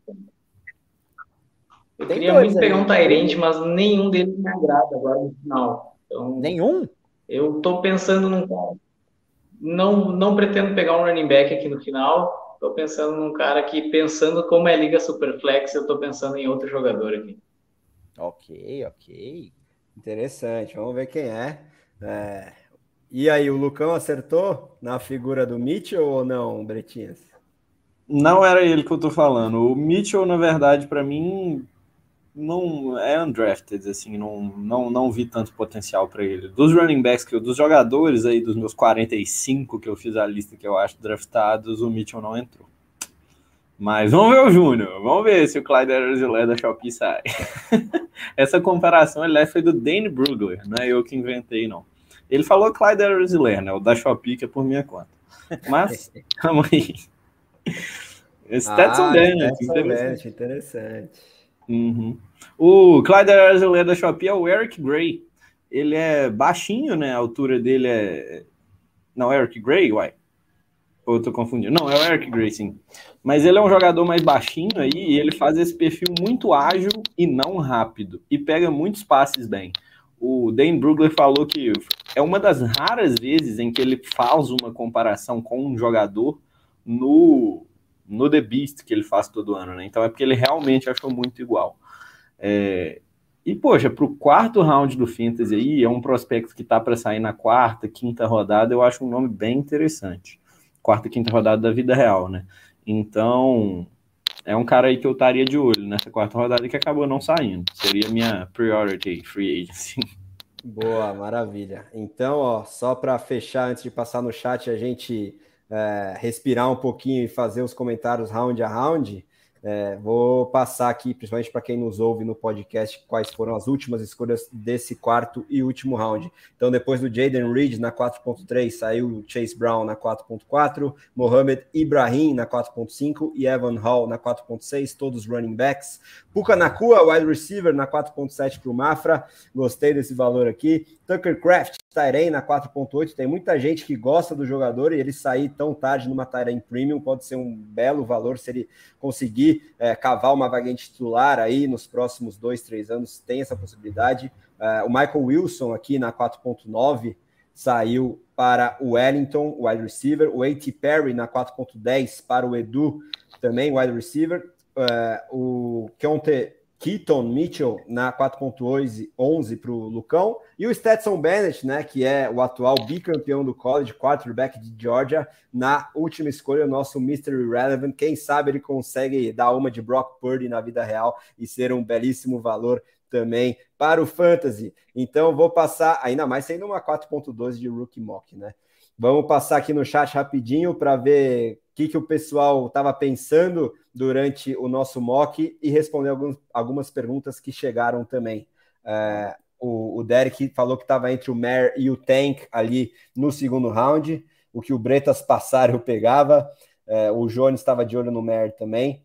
Eu Tem queria muito pegar um Tyrande, mas nenhum deles me agrada agora no final. Então, nenhum? Eu tô pensando num não não pretendo pegar um running back aqui no final. Estou pensando num cara que, pensando como é Liga Superflex, eu estou pensando em outro jogador aqui. Ok, ok. Interessante, vamos ver quem é. é. E aí, o Lucão acertou na figura do Mitchell ou não, Bretinhas? Não era ele que eu tô falando. O Mitchell, na verdade, para mim, não é undrafted, assim, não, não, não vi tanto potencial para ele. Dos running backs, que eu, dos jogadores aí, dos meus 45 que eu fiz a lista que eu acho draftados, o Mitchell não entrou. Mas vamos ver o Júnior, vamos ver se o Clyde Edwards da Shopee sai. Essa comparação, ele foi do Dane Brugler, não é eu que inventei, não. Ele falou Clyde Edwards né, o da Shopee, que é por minha conta. Mas, calma aí. Stetson ah, Bennett, interessante. interessante. Uhum. O Clyde Arzelé da Shopee é o Eric Gray. Ele é baixinho, né? A altura dele é. Não, Eric Gray, uai. Ou eu tô confundindo? Não, é o Eric Gray, sim. Mas ele é um jogador mais baixinho aí e ele faz esse perfil muito ágil e não rápido. E pega muitos passes bem. O Dane Brugler falou que é uma das raras vezes em que ele faz uma comparação com um jogador no, no The Beast que ele faz todo ano, né? Então é porque ele realmente achou muito igual. É, e, poxa, para o quarto round do Fantasy aí, é um prospecto que tá para sair na quarta, quinta rodada, eu acho um nome bem interessante quarta quinta rodada da vida real, né? Então, é um cara aí que eu estaria de olho nessa quarta rodada que acabou não saindo. Seria minha priority free agency. Boa, maravilha. Então, ó, só para fechar, antes de passar no chat, a gente é, respirar um pouquinho e fazer os comentários round a round. É, vou passar aqui, principalmente para quem nos ouve no podcast, quais foram as últimas escolhas desse quarto e último round. Então, depois do Jaden Reed na 4.3, saiu Chase Brown na 4.4, Mohamed Ibrahim na 4.5 e Evan Hall na 4.6, todos running backs. Puka Nakua, wide receiver, na 4.7 para o Mafra. Gostei desse valor aqui. Tucker Craft, Tyrene na 4.8. Tem muita gente que gosta do jogador e ele sair tão tarde numa Tyrene Premium pode ser um belo valor se ele conseguir é, cavar uma vaga titular aí nos próximos dois, três anos. Tem essa possibilidade. É, o Michael Wilson aqui na 4.9 saiu para o Wellington, wide receiver. O A.T. Perry na 4.10 para o Edu, também wide receiver. É, o Keontae Keaton Mitchell na 4.11 para o Lucão, e o Stetson Bennett, né, que é o atual bicampeão do college, quarterback de Georgia, na última escolha, o nosso Mystery Relevant. Quem sabe ele consegue dar uma de Brock Purdy na vida real e ser um belíssimo valor também para o Fantasy. Então, vou passar, ainda mais sendo uma 4.12 de Rookie Mock, né? Vamos passar aqui no chat rapidinho para ver o que, que o pessoal estava pensando durante o nosso mock e responder alguns, algumas perguntas que chegaram também. É, o, o Derek falou que estava entre o Mare e o Tank ali no segundo round. O que o Bretas passar eu pegava. É, o Jones estava de olho no Mare também.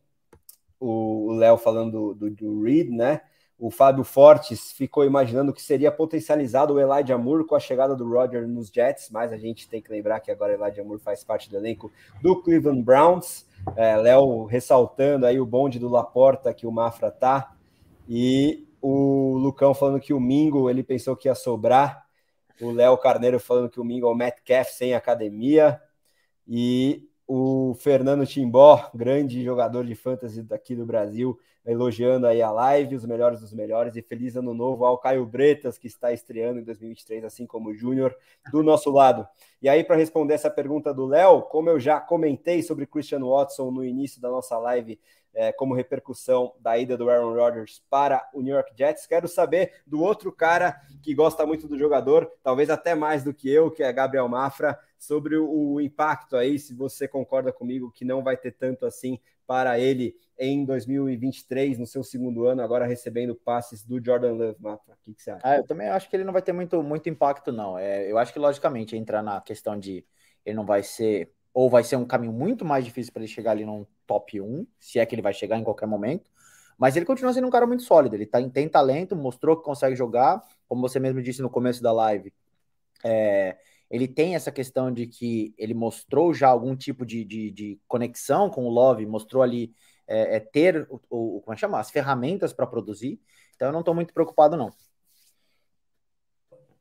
O Léo falando do, do, do Reed, né? O Fábio Fortes ficou imaginando que seria potencializado o Elijah Moore com a chegada do Roger nos Jets, mas a gente tem que lembrar que agora Elijah Moore faz parte do elenco do Cleveland Browns. É, Léo ressaltando aí o bonde do Laporta que o Mafra tá. E o Lucão falando que o Mingo ele pensou que ia sobrar. O Léo Carneiro falando que o Mingo é o Metcalf sem academia. E o Fernando Timbó, grande jogador de fantasy daqui do Brasil, elogiando aí a live, os melhores dos melhores, e feliz ano novo ao Caio Bretas, que está estreando em 2023, assim como o Júnior, do nosso lado. E aí, para responder essa pergunta do Léo, como eu já comentei sobre Christian Watson no início da nossa live, é, como repercussão da ida do Aaron Rodgers para o New York Jets. Quero saber do outro cara que gosta muito do jogador, talvez até mais do que eu, que é Gabriel Mafra, sobre o impacto aí, se você concorda comigo que não vai ter tanto assim para ele em 2023, no seu segundo ano, agora recebendo passes do Jordan Love, Mafra. O que, que, você acha? Ah, eu também acho que ele não vai ter muito, muito impacto, não. É, eu acho que, logicamente, entrar na questão de ele não vai ser, ou vai ser um caminho muito mais difícil para ele chegar ali num top 1, se é que ele vai chegar em qualquer momento. Mas ele continua sendo um cara muito sólido. Ele tá, tem talento, mostrou que consegue jogar, como você mesmo disse no começo da live. É, ele tem essa questão de que ele mostrou já algum tipo de, de, de conexão com o Love, mostrou ali é, é ter o, o, como é chama? as ferramentas para produzir. Então eu não estou muito preocupado, não.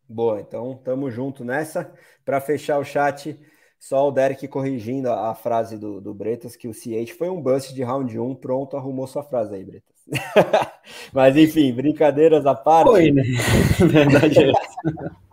Boa, então tamo junto nessa. Para fechar o chat, só o Derek corrigindo a, a frase do, do, Bretas, que o CH foi um bust de round 1, pronto, arrumou sua frase aí, Bretas. Mas enfim, brincadeiras à parte. Foi, né? Verdade é essa.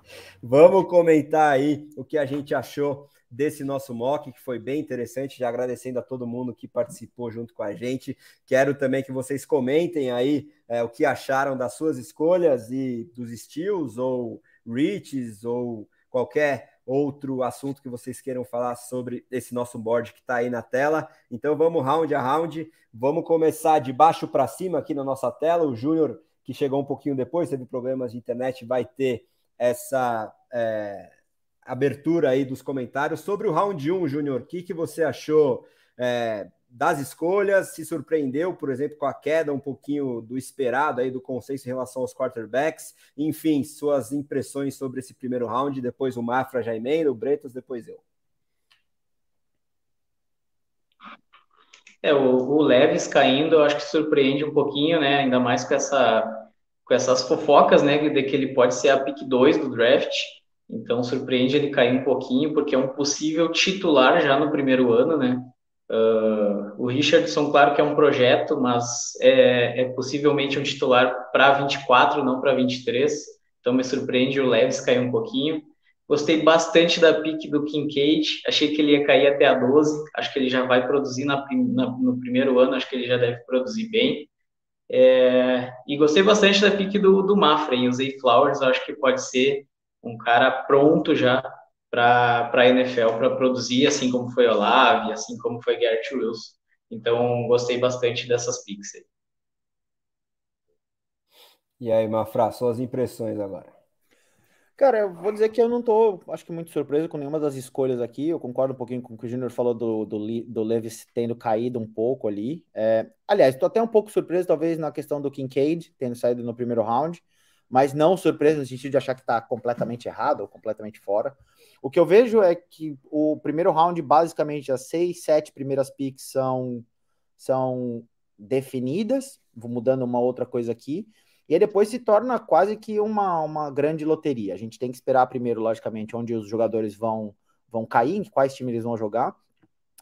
Vamos comentar aí o que a gente achou desse nosso mock, que foi bem interessante, já agradecendo a todo mundo que participou junto com a gente. Quero também que vocês comentem aí é, o que acharam das suas escolhas e dos estilos, ou reaches, ou qualquer outro assunto que vocês queiram falar sobre esse nosso board que está aí na tela. Então vamos round a round, vamos começar de baixo para cima aqui na nossa tela. O Júnior, que chegou um pouquinho depois, teve problemas de internet, vai ter essa é, abertura aí dos comentários. Sobre o round 1, Júnior, o que, que você achou é, das escolhas? Se surpreendeu, por exemplo, com a queda um pouquinho do esperado aí do consenso em relação aos quarterbacks? Enfim, suas impressões sobre esse primeiro round. Depois o Mafra já emenda, o Bretas, depois eu. É, o, o Leves caindo, eu acho que surpreende um pouquinho, né? Ainda mais com, essa, com essas fofocas, né? De que ele pode ser a pick 2 do draft. Então surpreende ele cair um pouquinho, porque é um possível titular já no primeiro ano, né? Uh, o Richardson, claro que é um projeto, mas é, é possivelmente um titular para 24, não para 23. Então me surpreende o Leves cair um pouquinho. Gostei bastante da pick do Kincaid, achei que ele ia cair até a 12, acho que ele já vai produzir na, na, no primeiro ano, acho que ele já deve produzir bem. É, e gostei bastante da pick do, do Mafra, o Zay Flowers, acho que pode ser um cara pronto já para a NFL para produzir, assim como foi Olave, assim como foi Garrett Wilson. Então, gostei bastante dessas picks aí. E aí, Mafra, suas impressões agora? Cara, eu vou dizer que eu não tô, acho que muito surpreso com nenhuma das escolhas aqui. Eu concordo um pouquinho com o que o Júnior falou do, do, do Levis tendo caído um pouco ali. É, aliás, estou até um pouco surpreso, talvez, na questão do Kincaid tendo saído no primeiro round, mas não surpreso no sentido de achar que está completamente errado ou completamente fora. O que eu vejo é que o primeiro round, basicamente, as seis, sete primeiras picks são, são definidas, vou mudando uma outra coisa aqui. E aí depois se torna quase que uma, uma grande loteria. A gente tem que esperar primeiro, logicamente, onde os jogadores vão, vão cair, em quais times eles vão jogar.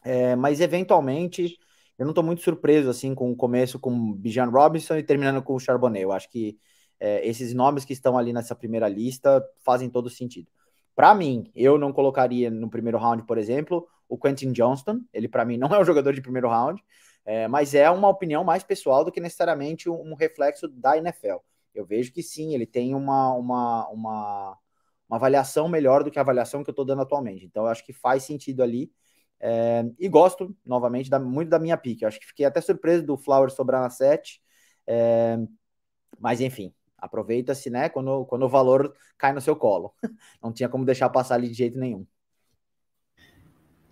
É, mas eventualmente, eu não estou muito surpreso assim com o começo com Bijan Robinson e terminando com o Charbonnet. Eu acho que é, esses nomes que estão ali nessa primeira lista fazem todo sentido. Para mim, eu não colocaria no primeiro round, por exemplo, o Quentin Johnston. Ele, para mim, não é um jogador de primeiro round. É, mas é uma opinião mais pessoal do que necessariamente um, reflexo da NFL. Eu vejo que sim, ele tem uma, uma, uma, uma avaliação melhor do que a avaliação que eu estou dando atualmente. Então, eu acho que faz sentido ali. É, e gosto, novamente, da, muito da minha pick. Eu acho que fiquei até surpreso do Flowers sobrar na 7. É, mas, enfim, aproveita-se, né? Quando, quando o valor cai no seu colo. Não tinha como deixar passar ali de jeito nenhum.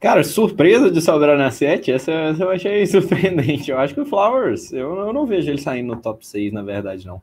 Cara, surpresa de sobrar na 7, essa, essa, eu achei surpreendente. Eu acho que o Flowers, eu, eu não vejo ele saindo no top 6, na verdade, não.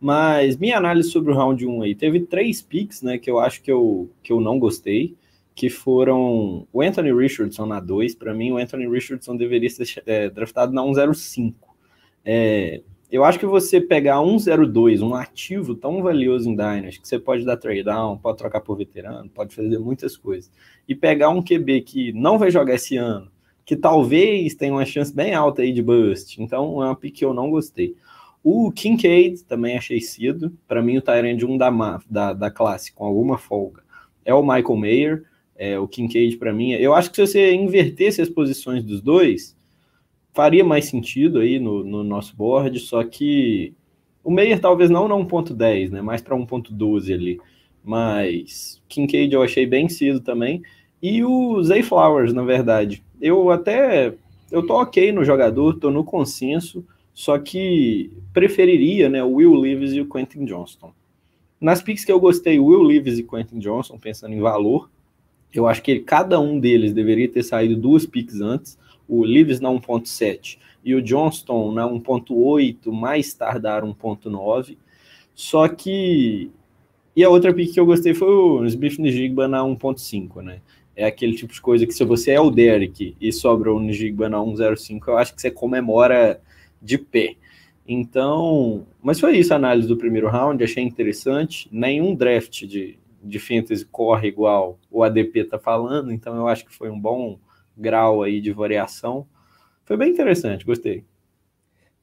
Mas minha análise sobre o round 1 aí, teve três picks, né, que eu acho que eu, que eu não gostei, que foram o Anthony Richardson na 2. Para mim, o Anthony Richardson deveria ser é, draftado na 105. É, eu acho que você pegar um 02, um ativo tão valioso em Dynasty, que você pode dar trade down, pode trocar por veterano, pode fazer muitas coisas, e pegar um QB que não vai jogar esse ano, que talvez tenha uma chance bem alta aí de bust, então é uma pick que eu não gostei. O Kincaid também achei cedo, para mim o Tyrant 1 da, da, da classe, com alguma folga, é o Michael Mayer, é, o Kincaid para mim, eu acho que se você invertesse as posições dos dois, faria mais sentido aí no, no nosso board, só que o Meyer talvez não na 1.10, né? Mais para 1.12 ali. Mas Kincaid eu achei bem cedo também. E o Zay Flowers, na verdade. Eu até. Eu tô ok no jogador, tô no consenso, só que preferiria né, o Will Leaves e o Quentin Johnston. Nas picks que eu gostei, Will Leaves e Quentin Johnston, pensando em valor, eu acho que cada um deles deveria ter saído duas picks antes o Leaves na 1.7 e o Johnston na 1.8, mais tardar 1.9. Só que. E a outra pick que eu gostei foi o Smith Nijigba na 1.5, né? É aquele tipo de coisa que se você é o Derek e sobra o Nijigba na 1.05, eu acho que você comemora de pé. Então, mas foi isso a análise do primeiro round, achei interessante. Nenhum draft de, de fantasy corre igual o ADP tá falando, então eu acho que foi um bom grau aí de variação. Foi bem interessante, gostei.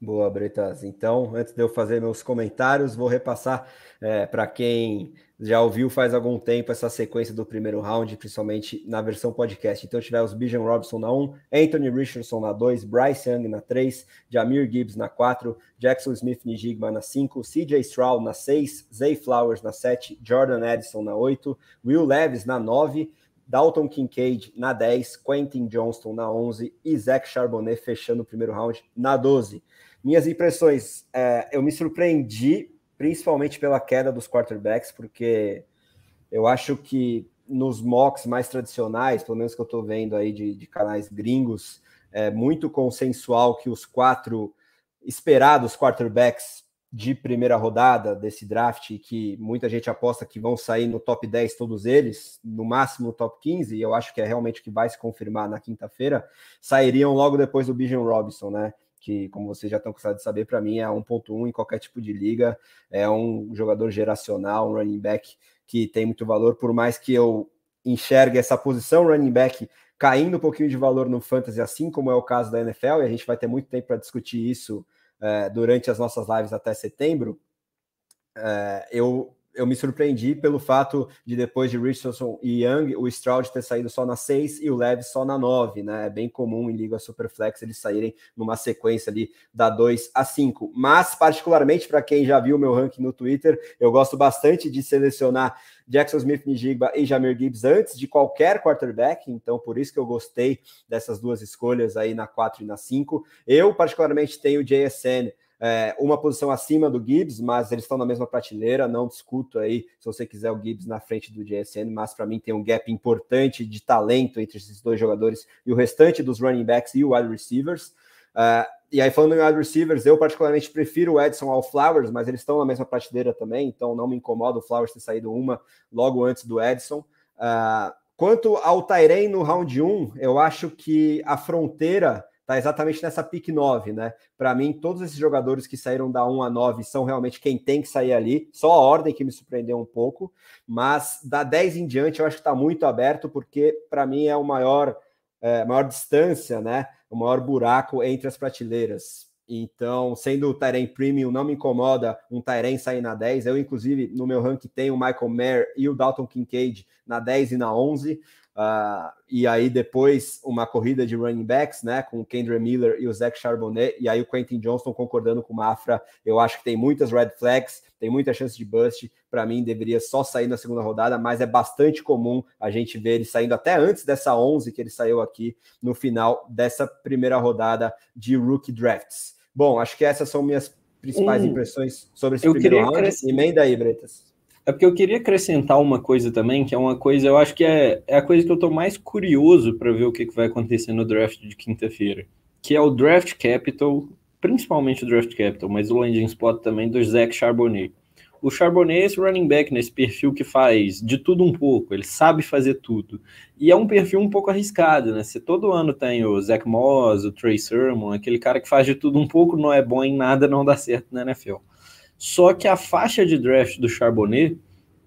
Boa, Bretas. Então, antes de eu fazer meus comentários, vou repassar é, para quem já ouviu faz algum tempo essa sequência do primeiro round, principalmente na versão podcast. Então, tivemos Bijan Robinson na 1, Anthony Richardson na 2, Bryce Young na 3, Jamir Gibbs na 4, Jackson Smith Nijigma na 5, CJ Stroud na 6, Zay Flowers na 7, Jordan Edison na 8, Will Levis na 9, Dalton Kincaid na 10, Quentin Johnston na 11 e Zach Charbonnet fechando o primeiro round na 12. Minhas impressões, é, eu me surpreendi principalmente pela queda dos quarterbacks, porque eu acho que nos mocks mais tradicionais, pelo menos que eu estou vendo aí de, de canais gringos, é muito consensual que os quatro esperados quarterbacks de primeira rodada desse draft, que muita gente aposta que vão sair no top 10 todos eles, no máximo no top 15, e eu acho que é realmente o que vai se confirmar na quinta-feira, sairiam logo depois do Bijan Robinson, né? Que, como vocês já estão cansados de saber, para mim é 1.1 em qualquer tipo de liga, é um jogador geracional, um running back que tem muito valor, por mais que eu enxergue essa posição running back caindo um pouquinho de valor no fantasy, assim como é o caso da NFL, e a gente vai ter muito tempo para discutir isso durante as nossas lives até setembro, é, eu, eu me surpreendi pelo fato de depois de Richardson e Young, o Stroud ter saído só na 6 e o Leves só na 9, né? É bem comum em Liga Superflex eles saírem numa sequência ali da 2 a 5. Mas, particularmente, para quem já viu meu ranking no Twitter, eu gosto bastante de selecionar Jackson Smith Njigba e Jamir Gibbs antes de qualquer quarterback, então por isso que eu gostei dessas duas escolhas aí na 4 e na 5. Eu, particularmente, tenho o JSN é, uma posição acima do Gibbs, mas eles estão na mesma prateleira. Não discuto aí se você quiser o Gibbs na frente do JSN, mas para mim tem um gap importante de talento entre esses dois jogadores e o restante dos running backs e wide receivers. Uh, e aí, falando em wide receivers, eu particularmente prefiro o Edson ao Flowers, mas eles estão na mesma prateleira também, então não me incomoda o Flowers ter saído uma logo antes do Edson. Uh, quanto ao Tairen no round 1, eu acho que a fronteira está exatamente nessa pick 9, né? Para mim, todos esses jogadores que saíram da 1 a 9 são realmente quem tem que sair ali, só a ordem que me surpreendeu um pouco, mas da 10 em diante eu acho que está muito aberto, porque para mim é o maior, é, maior distância, né? O maior buraco entre as prateleiras. Então, sendo o Tyrene Premium, não me incomoda um Tyrene sair na 10. Eu, inclusive, no meu ranking tenho o Michael Mayer e o Dalton Kincaid na 10 e na 11. Uh, e aí depois uma corrida de running backs, né, com o Kendra Miller e o Zach Charbonnet, e aí o Quentin Johnston concordando com o Mafra, eu acho que tem muitas red flags, tem muita chance de bust, para mim deveria só sair na segunda rodada, mas é bastante comum a gente ver ele saindo até antes dessa 11 que ele saiu aqui no final dessa primeira rodada de rookie drafts. Bom, acho que essas são minhas principais hum, impressões sobre esse primeiro round. Crescer... Emenda aí, Bretas. É porque eu queria acrescentar uma coisa também, que é uma coisa, eu acho que é, é a coisa que eu estou mais curioso para ver o que, que vai acontecer no draft de quinta-feira, que é o draft capital, principalmente o draft capital, mas o landing spot também do Zach Charbonnet. O Charbonnet é esse running back nesse perfil que faz de tudo um pouco, ele sabe fazer tudo. E é um perfil um pouco arriscado, né? Se todo ano tem o Zach Moss, o Trey Sermon, aquele cara que faz de tudo um pouco, não é bom em nada, não dá certo na NFL. Só que a faixa de draft do Charbonnet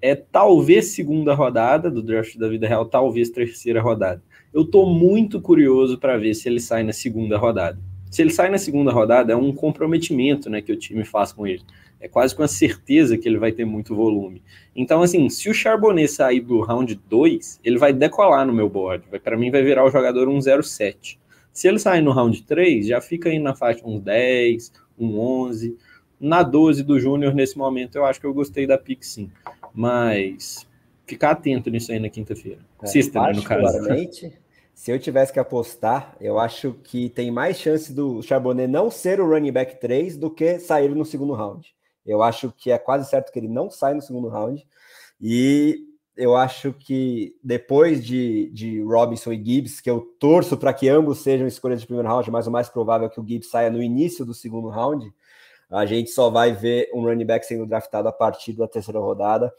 é talvez segunda rodada do draft da vida real, talvez terceira rodada. Eu estou muito curioso para ver se ele sai na segunda rodada. Se ele sai na segunda rodada, é um comprometimento né, que o time faz com ele. É quase com a certeza que ele vai ter muito volume. Então, assim, se o Charbonnet sair do round 2, ele vai decolar no meu board. Para mim, vai virar o jogador 107. Se ele sair no round 3, já fica aí na faixa uns 10, um 11. Na 12 do Júnior, nesse momento, eu acho que eu gostei da pick sim. Mas ficar atento nisso aí na quinta-feira. É, Sister, no caso. Se eu tivesse que apostar, eu acho que tem mais chance do Charbonnet não ser o running back 3 do que sair no segundo round. Eu acho que é quase certo que ele não sai no segundo round. E eu acho que depois de, de Robinson e Gibbs, que eu torço para que ambos sejam escolhas de primeiro round, mas o mais provável é que o Gibbs saia no início do segundo round a gente só vai ver um running back sendo draftado a partir da terceira rodada.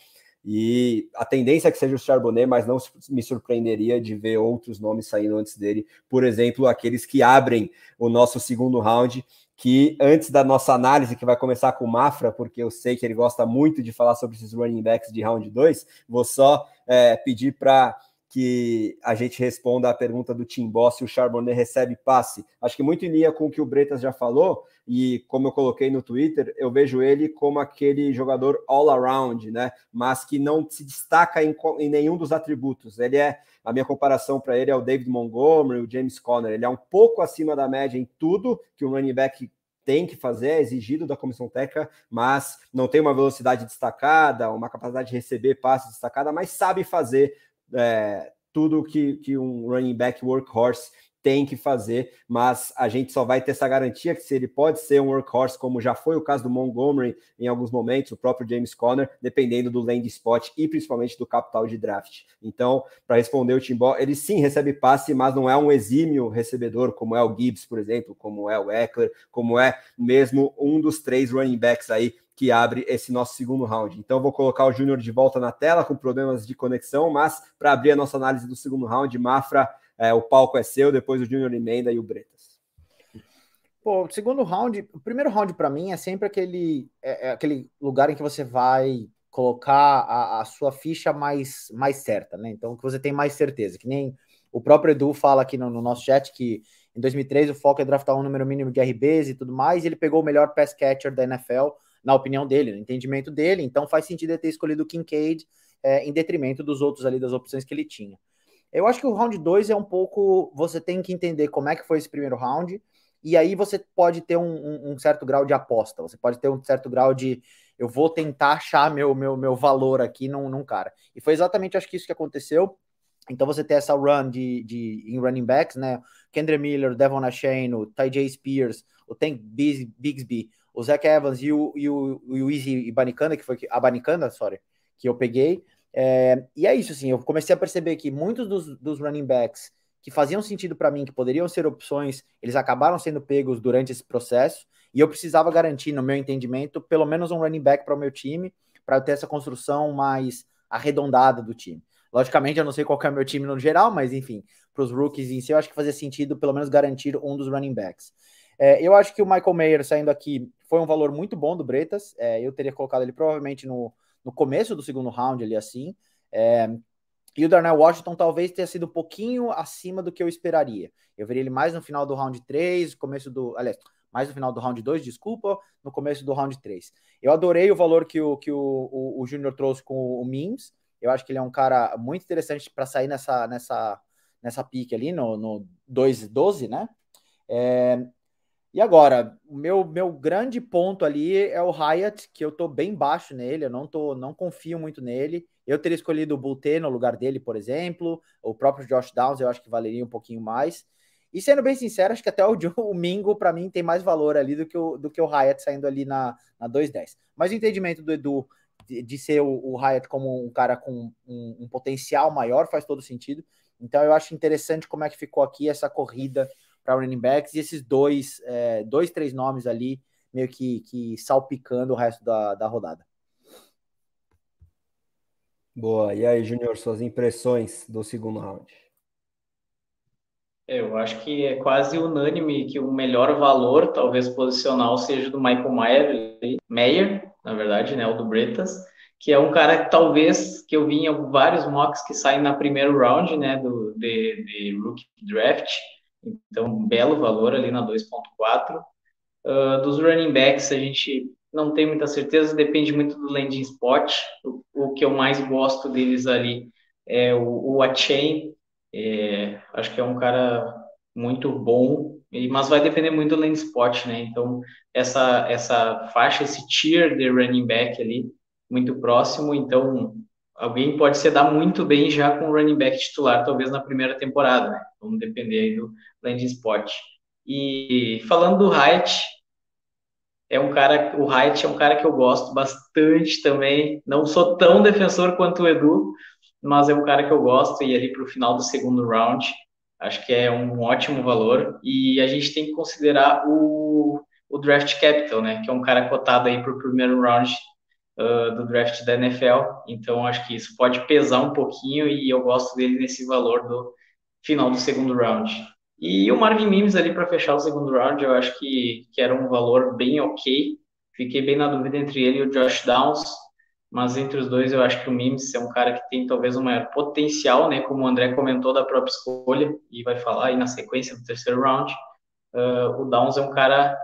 E a tendência é que seja o Charbonnet, mas não me surpreenderia de ver outros nomes saindo antes dele. Por exemplo, aqueles que abrem o nosso segundo round, que antes da nossa análise, que vai começar com o Mafra, porque eu sei que ele gosta muito de falar sobre esses running backs de round 2, vou só é, pedir para que a gente responda a pergunta do Tim Boss se o Charbonnet recebe passe. Acho que muito em linha com o que o Bretas já falou, e como eu coloquei no Twitter, eu vejo ele como aquele jogador all-around, né? Mas que não se destaca em, em, nenhum dos atributos. Ele é, a minha comparação para ele é o David Montgomery, o James Conner. Ele é um pouco acima da média em tudo que o running back tem que fazer, é exigido da comissão técnica, mas não tem uma velocidade destacada, uma capacidade de receber passes destacada, mas sabe fazer é, tudo que, que um running back workhorse tem que fazer, mas a gente só vai ter essa garantia que se ele pode ser um workhorse, como já foi o caso do Montgomery em alguns momentos, o próprio James Conner, dependendo do land spot e principalmente do capital de draft. Então, para responder o Timbó, ele sim recebe passe, mas não é um exímio recebedor, como é o Gibbs, por exemplo, como é o Eckler, como é mesmo um dos três running backs aí que abre esse nosso segundo round. Então, vou colocar o Júnior de volta na tela com problemas de conexão, mas para abrir a nossa análise do segundo round, Mafra, é, o palco é seu, depois o Júnior emenda e o Bretas. Pô, o segundo round, o primeiro round para mim é sempre aquele, é, é, aquele lugar em que você vai colocar a, a, sua ficha mais, mais certa, né? Então, que você tem mais certeza, que nem o próprio Edu fala aqui no, no nosso chat que em 2003 o foco é draftar um número mínimo de RBs e tudo mais, e ele pegou o melhor pass catcher da NFL, na opinião dele, no entendimento dele, então faz sentido ele ter escolhido o Kincaid é, em detrimento dos outros ali, das opções que ele tinha. Eu acho que o round 2 é um pouco. Você tem que entender como é que foi esse primeiro round, e aí você pode ter um, um, um certo grau de aposta, você pode ter um certo grau de eu vou tentar achar meu, meu, meu valor aqui num, num cara. E foi exatamente, acho que isso que aconteceu. Então você tem essa run de, de em running backs, né? Kendra Miller, Devon Achane, o Ty Spears, o Tank Bigsby, o Zach Evans e o, e o, o Easy Banicanda, que foi a Banicanda, sorry, que eu peguei. É, e é isso, assim, eu comecei a perceber que muitos dos, dos running backs que faziam sentido para mim, que poderiam ser opções, eles acabaram sendo pegos durante esse processo, e eu precisava garantir, no meu entendimento, pelo menos um running back para o meu time, para ter essa construção mais arredondada do time. Logicamente, eu não sei qual é o meu time no geral, mas enfim, para os rookies em si, eu acho que fazia sentido pelo menos garantir um dos running backs. É, eu acho que o Michael Mayer saindo aqui foi um valor muito bom do Bretas. É, eu teria colocado ele provavelmente no, no começo do segundo round ali assim. É, e o Darnell Washington talvez tenha sido um pouquinho acima do que eu esperaria. Eu veria ele mais no final do round 3, começo do. Aliás, mais no final do round 2, desculpa, no começo do round 3. Eu adorei o valor que o, que o, o, o Júnior trouxe com o Mims. Eu acho que ele é um cara muito interessante para sair nessa, nessa, nessa pique ali, no, no 2-12, né? É, e agora, o meu, meu grande ponto ali é o Hyatt, que eu tô bem baixo nele, eu não, tô, não confio muito nele. Eu teria escolhido o Bulte no lugar dele, por exemplo, o próprio Josh Downs, eu acho que valeria um pouquinho mais. E sendo bem sincero, acho que até o, o Mingo, para mim, tem mais valor ali do que o, do que o Hyatt saindo ali na, na 2.10. Mas o entendimento do Edu de, de ser o, o, Hyatt como um cara com um, um potencial maior faz todo sentido. Então eu acho interessante como é que ficou aqui essa corrida para running backs, e esses dois, é, dois, três nomes ali, meio que, que salpicando o resto da, da rodada. Boa. E aí, Júnior, suas impressões do segundo round? É, eu acho que é quase unânime que o melhor valor, talvez posicional, seja do Michael Mayer, Mayer na verdade, né, o do Bretas, que é um cara que talvez que eu vi em vários mocks que saem na primeiro round, né, do de, de rookie draft, então, um belo valor ali na 2.4. Uh, dos running backs, a gente não tem muita certeza, depende muito do landing spot. O, o que eu mais gosto deles ali é o, o Achain, é, acho que é um cara muito bom, mas vai depender muito do landing spot, né? Então, essa, essa faixa, esse tier de running back ali, muito próximo, então alguém pode se dar muito bem já com o running back titular, talvez na primeira temporada, né? Vamos depender aí do landing spot. E falando do Hyatt, é um cara, o Hyatt é um cara que eu gosto bastante também. Não sou tão defensor quanto o Edu, mas é um cara que eu gosto e ali para o final do segundo round, acho que é um ótimo valor. E a gente tem que considerar o, o draft capital, né? Que é um cara cotado aí para o primeiro round uh, do draft da NFL. Então, acho que isso pode pesar um pouquinho e eu gosto dele nesse valor do final do segundo round. E o Marvin Mims ali para fechar o segundo round, eu acho que, que era um valor bem ok. Fiquei bem na dúvida entre ele e o Josh Downs, mas entre os dois eu acho que o Mims é um cara que tem talvez um maior potencial, né? Como o André comentou da própria escolha e vai falar aí na sequência do terceiro round. Uh, o Downs é um cara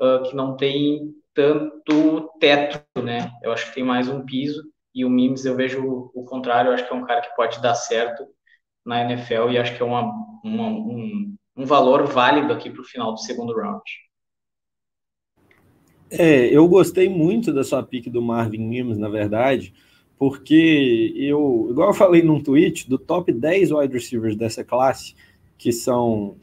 uh, que não tem tanto teto, né? Eu acho que tem mais um piso e o Mims eu vejo o contrário, eu acho que é um cara que pode dar certo na NFL e acho que é uma, uma um, um valor válido aqui para o final do segundo round. É, eu gostei muito da sua pick do Marvin Mims, na verdade, porque eu, igual eu falei num tweet, do top 10 wide receivers dessa classe, que são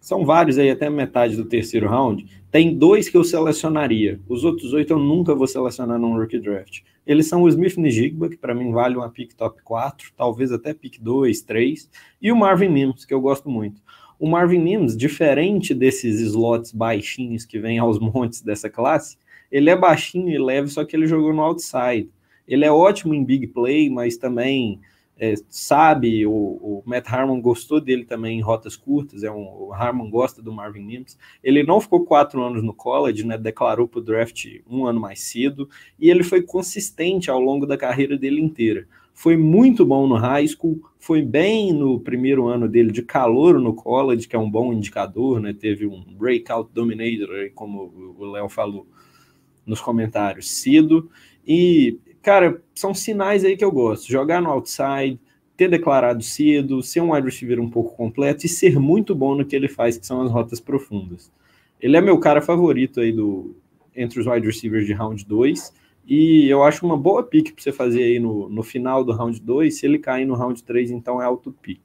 são vários aí, até metade do terceiro round, tem dois que eu selecionaria. Os outros oito eu nunca vou selecionar num rookie draft. Eles são o Smith Njigba, que para mim vale uma pick top 4, talvez até pick 2, 3, e o Marvin Mims, que eu gosto muito. O Marvin Mims, diferente desses slots baixinhos que vêm aos montes dessa classe, ele é baixinho e leve, só que ele jogou no outside. Ele é ótimo em big play, mas também é, sabe, o, o, Matt Harmon gostou dele também em rotas curtas, é um, o Harmon gosta do Marvin Mims. Ele não ficou quatro anos no college, né, declarou para o draft um ano mais cedo, e ele foi consistente ao longo da carreira dele inteira. Foi muito bom no high school, foi bem no primeiro ano dele de calor no college, que é um bom indicador, né, teve um breakout dominator, como o Léo falou nos comentários, cedo, e cara, são sinais aí que eu gosto. Jogar no outside, ter declarado cedo, ser um wide receiver um pouco completo e ser muito bom no que ele faz, que são as rotas profundas. Ele é meu cara favorito aí do entre os wide receivers de round 2. E eu acho uma boa pick para você fazer aí no, no final do round 2. Se ele cair no round 3, então é alto pick.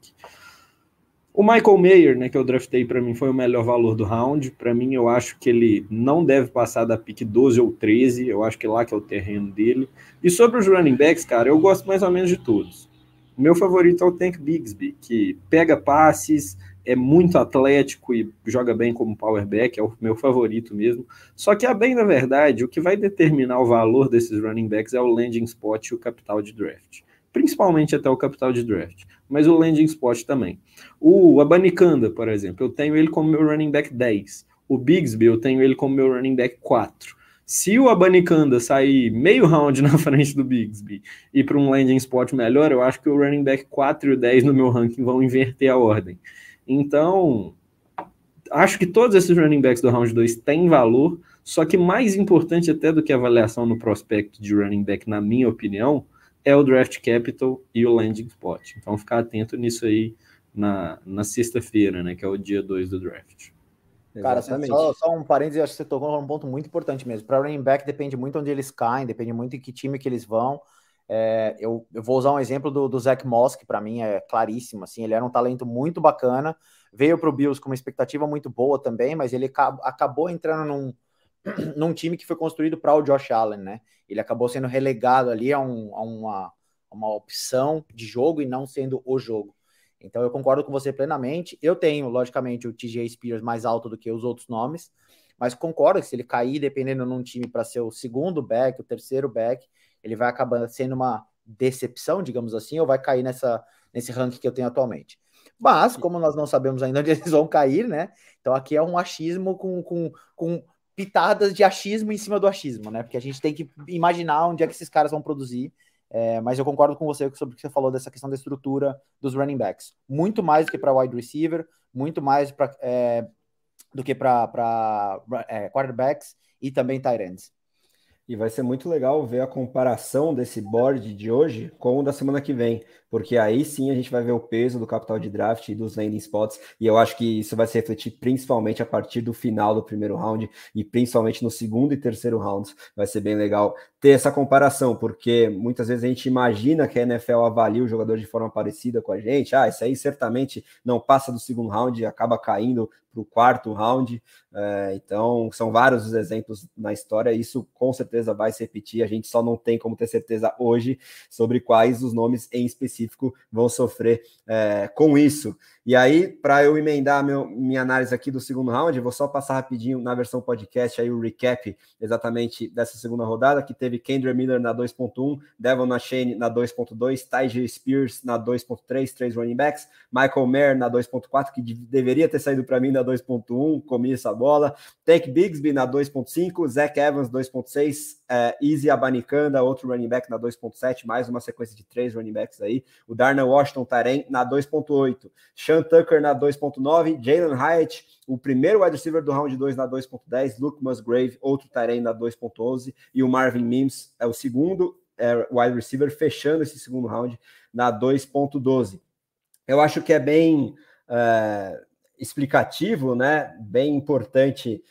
O Michael Mayer, né, que eu draftei para mim, foi o melhor valor do round. Para mim, eu acho que ele não deve passar da pick 12 ou 13. Eu acho que lá que é o terreno dele. E sobre os running backs, cara, eu gosto mais ou menos de todos. O meu favorito é o Tank Bigsby, que pega passes, é muito atlético e joga bem como powerback, é o meu favorito mesmo. Só que, a bem da verdade, o que vai determinar o valor desses running backs é o landing spot e o capital de draft. Principalmente até o capital de draft mas o landing spot também. O Abanicanda, por exemplo, eu tenho ele como meu running back 10. O Bigsby, eu tenho ele como meu running back 4. Se o Abanicanda sair meio round na frente do Bigsby e para um landing spot melhor, eu acho que o running back 4 e o 10 no meu ranking vão inverter a ordem. Então, acho que todos esses running backs do round 2 têm valor, só que mais importante até do que a avaliação no prospecto de running back, na minha opinião, é o draft capital e o landing spot. Então, ficar atento nisso aí na, na sexta-feira, né, que é o dia 2 do draft. Cara, só, só, um parênteses, acho que você tocou num ponto muito importante mesmo. Para running back depende muito onde eles caem, depende muito em que time que eles vão. É, eu, eu, vou usar um exemplo do, do Zach Moss, que para mim é claríssimo. Assim, ele era um talento muito bacana, veio para o Bills com uma expectativa muito boa também, mas ele acabou entrando num, num time que foi construído para o Josh Allen, né? Ele acabou sendo relegado ali a, um, a uma, uma opção de jogo e não sendo o jogo. Então eu concordo com você plenamente. Eu tenho, logicamente, o TJ Spears mais alto do que os outros nomes, mas concordo que se ele cair, dependendo num time para ser o segundo back, o terceiro back, ele vai acabar sendo uma decepção, digamos assim, ou vai cair nessa, nesse ranking que eu tenho atualmente. Mas, como nós não sabemos ainda onde eles vão cair, né? Então aqui é um achismo com, com, com pitadas de achismo em cima do achismo, né? Porque a gente tem que imaginar onde é que esses caras vão produzir. É, mas eu concordo com você sobre o que você falou dessa questão da estrutura dos running backs. Muito mais do que para wide receiver, muito mais pra, é, do que para é, quarterbacks e também tight ends. E vai ser muito legal ver a comparação desse board de hoje com o da semana que vem, porque aí sim a gente vai ver o peso do capital de draft e dos landing spots, e eu acho que isso vai se refletir principalmente a partir do final do primeiro round e principalmente no segundo e terceiro rounds. Vai ser bem legal ter essa comparação, porque muitas vezes a gente imagina que a NFL avalia o jogador de forma parecida com a gente. Ah, isso aí certamente não passa do segundo round acaba caindo para o quarto round. É, então, são vários os exemplos na história. Isso com certeza vai se repetir. A gente só não tem como ter certeza hoje sobre quais os nomes em específico vão sofrer é, com isso. E aí, para eu emendar meu, minha análise aqui do segundo round, vou só passar rapidinho na versão podcast aí o recap exatamente dessa segunda rodada, que teve Kendra Miller na 2.1, Devon Shane na 2.2, Tyger Spears na 2.3, três running backs, Michael Mayer na 2.4, que deveria ter saído para mim na 2.1, comi essa bola, Tank Bigsby na 2.5, Zach Evans 2.6, é, Easy Abanicanda, outro running back na 2.7, mais uma sequência de três running backs aí, o Darnell Washington Tarém na 2.8, Sean Tucker na 2.9, Jalen Hyatt, o primeiro wide receiver do round 2 na 2.10, Luke Musgrave, outro Tyrene na 2.11, e o Marvin Mims é o segundo é, wide receiver, fechando esse segundo round na 2.12. Eu acho que é bem é, explicativo, né? Bem importante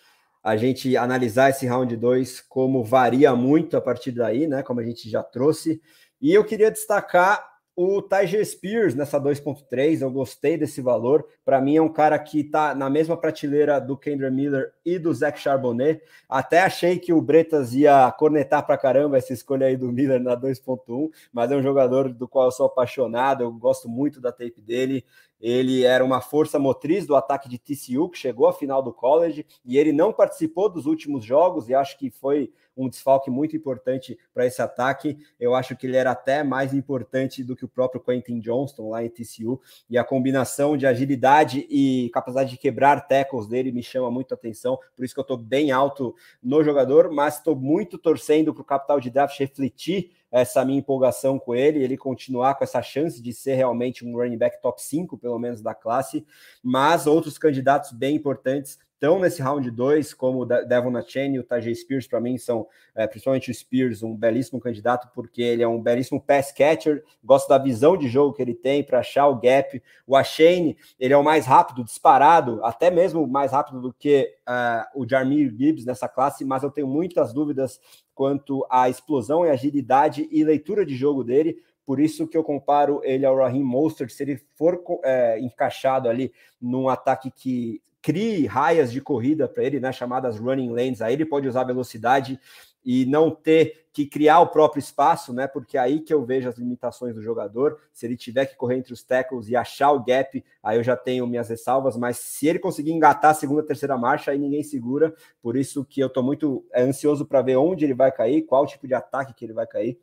a gente analisar esse round 2, como varia muito a partir daí, né? Como a gente já trouxe. E eu queria destacar o Tiger Spears nessa 2.3, eu gostei desse valor. Para mim é um cara que está na mesma prateleira do Kendra Miller e do Zach Charbonnet. Até achei que o Bretas ia cornetar para caramba essa escolha aí do Miller na 2.1, mas é um jogador do qual eu sou apaixonado, eu gosto muito da tape dele. Ele era uma força motriz do ataque de TCU, que chegou à final do college, e ele não participou dos últimos jogos, e acho que foi um desfalque muito importante para esse ataque. Eu acho que ele era até mais importante do que o próprio Quentin Johnston lá em TCU. E a combinação de agilidade e capacidade de quebrar tackles dele me chama muito atenção. Por isso que eu estou bem alto no jogador, mas estou muito torcendo para o capital de draft refletir essa minha empolgação com ele, ele continuar com essa chance de ser realmente um running back top 5, pelo menos da classe, mas outros candidatos bem importantes estão nesse round 2, como o Devon Achane e o Tajay Spears, para mim são, é, principalmente o Spears, um belíssimo candidato, porque ele é um belíssimo pass catcher, gosto da visão de jogo que ele tem para achar o gap. O Achane, ele é o mais rápido, disparado, até mesmo mais rápido do que uh, o Jarmir Gibbs nessa classe, mas eu tenho muitas dúvidas quanto à explosão e agilidade e leitura de jogo dele, por isso que eu comparo ele ao Raheem Mostert, se ele for é, encaixado ali num ataque que crie raias de corrida para ele, né, chamadas running lanes. Aí ele pode usar velocidade e não ter que criar o próprio espaço, né? Porque é aí que eu vejo as limitações do jogador. Se ele tiver que correr entre os tackles e achar o gap, aí eu já tenho minhas ressalvas. Mas se ele conseguir engatar a segunda, terceira marcha, aí ninguém segura. Por isso que eu estou muito é, ansioso para ver onde ele vai cair, qual tipo de ataque que ele vai cair.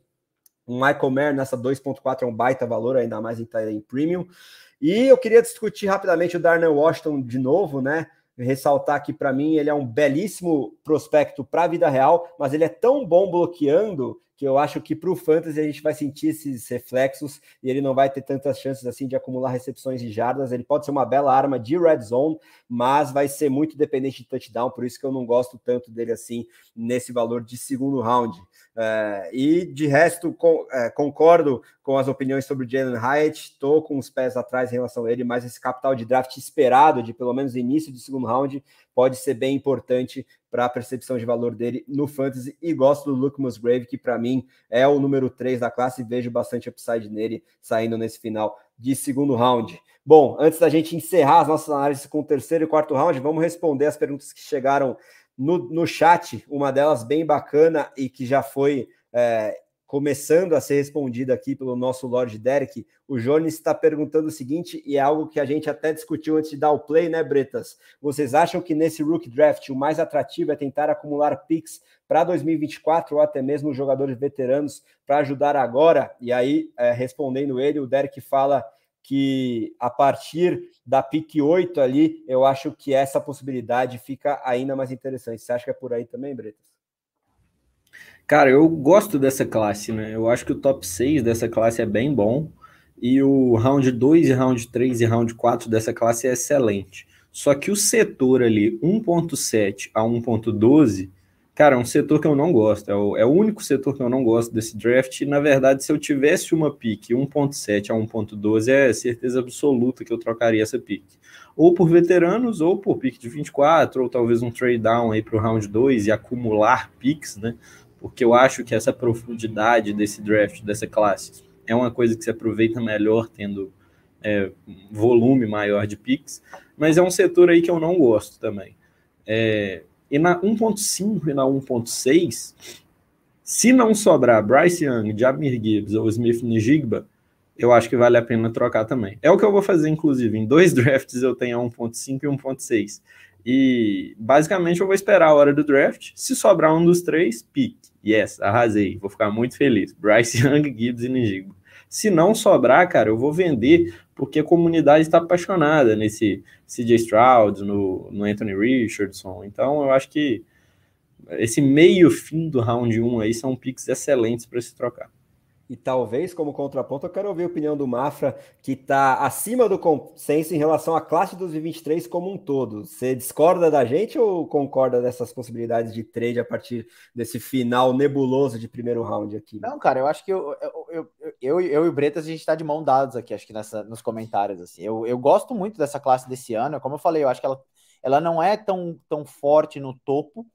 Um Michael Mayer nessa 2.4 é um baita valor, ainda mais em, em premium. E eu queria discutir rapidamente o Darnell Washington de novo, né? Ressaltar que para mim ele é um belíssimo prospecto para a vida real, mas ele é tão bom bloqueando que eu acho que para o Fantasy a gente vai sentir esses reflexos e ele não vai ter tantas chances assim de acumular recepções de jardas. Ele pode ser uma bela arma de red zone, mas vai ser muito dependente de touchdown, por isso que eu não gosto tanto dele assim nesse valor de segundo round. É, e de resto, com, é, concordo com as opiniões sobre o Jalen Hyatt, estou com os pés atrás em relação a ele, mas esse capital de draft esperado, de pelo menos início de segundo round, pode ser bem importante para a percepção de valor dele no fantasy. E gosto do Luke Musgrave, que para mim é o número 3 da classe, e vejo bastante upside nele saindo nesse final de segundo round. Bom, antes da gente encerrar as nossas análises com o terceiro e quarto round, vamos responder as perguntas que chegaram no, no chat. Uma delas bem bacana e que já foi é, começando a ser respondida aqui pelo nosso Lord Derek, o Jones está perguntando o seguinte, e é algo que a gente até discutiu antes de dar o play, né, Bretas? Vocês acham que nesse Rook Draft o mais atrativo é tentar acumular picks para 2024 ou até mesmo jogadores veteranos para ajudar agora? E aí, é, respondendo ele, o Derek fala que a partir da pick 8 ali, eu acho que essa possibilidade fica ainda mais interessante. Você acha que é por aí também, Bretas? Cara, eu gosto dessa classe, né? Eu acho que o top 6 dessa classe é bem bom. E o round 2 e round 3 e round 4 dessa classe é excelente. Só que o setor ali, 1.7 a 1.12, cara, é um setor que eu não gosto. É o, é o único setor que eu não gosto desse draft. E, na verdade, se eu tivesse uma pick 1.7 a 1.12, é certeza absoluta que eu trocaria essa pick. Ou por veteranos, ou por pick de 24, ou talvez um trade down aí para o round 2 e acumular picks, né? Porque eu acho que essa profundidade desse draft, dessa classe, é uma coisa que se aproveita melhor tendo é, volume maior de picks, mas é um setor aí que eu não gosto também. É, e na 1.5 e na 1.6, se não sobrar Bryce Young, Jabir Gibbs ou Smith Njigba, eu acho que vale a pena trocar também. É o que eu vou fazer, inclusive. Em dois drafts eu tenho 1.5 e 1.6. E basicamente eu vou esperar a hora do draft. Se sobrar um dos três, pique. Yes, arrasei. Vou ficar muito feliz. Bryce Young, Gibbs e Nijigo. Se não sobrar, cara, eu vou vender porque a comunidade está apaixonada nesse CJ Stroud, no, no Anthony Richardson. Então eu acho que esse meio fim do round 1 aí são picks excelentes para se trocar. E talvez, como contraponto, eu quero ouvir a opinião do Mafra, que está acima do consenso em relação à classe dos 23 como um todo. Você discorda da gente ou concorda dessas possibilidades de trade a partir desse final nebuloso de primeiro round aqui? Não, cara, eu acho que eu, eu, eu, eu, e o Bretas a gente está de mão dados aqui, acho que nessa, nos comentários. Assim. Eu, eu gosto muito dessa classe desse ano, como eu falei, eu acho que ela, ela não é tão, tão forte no topo,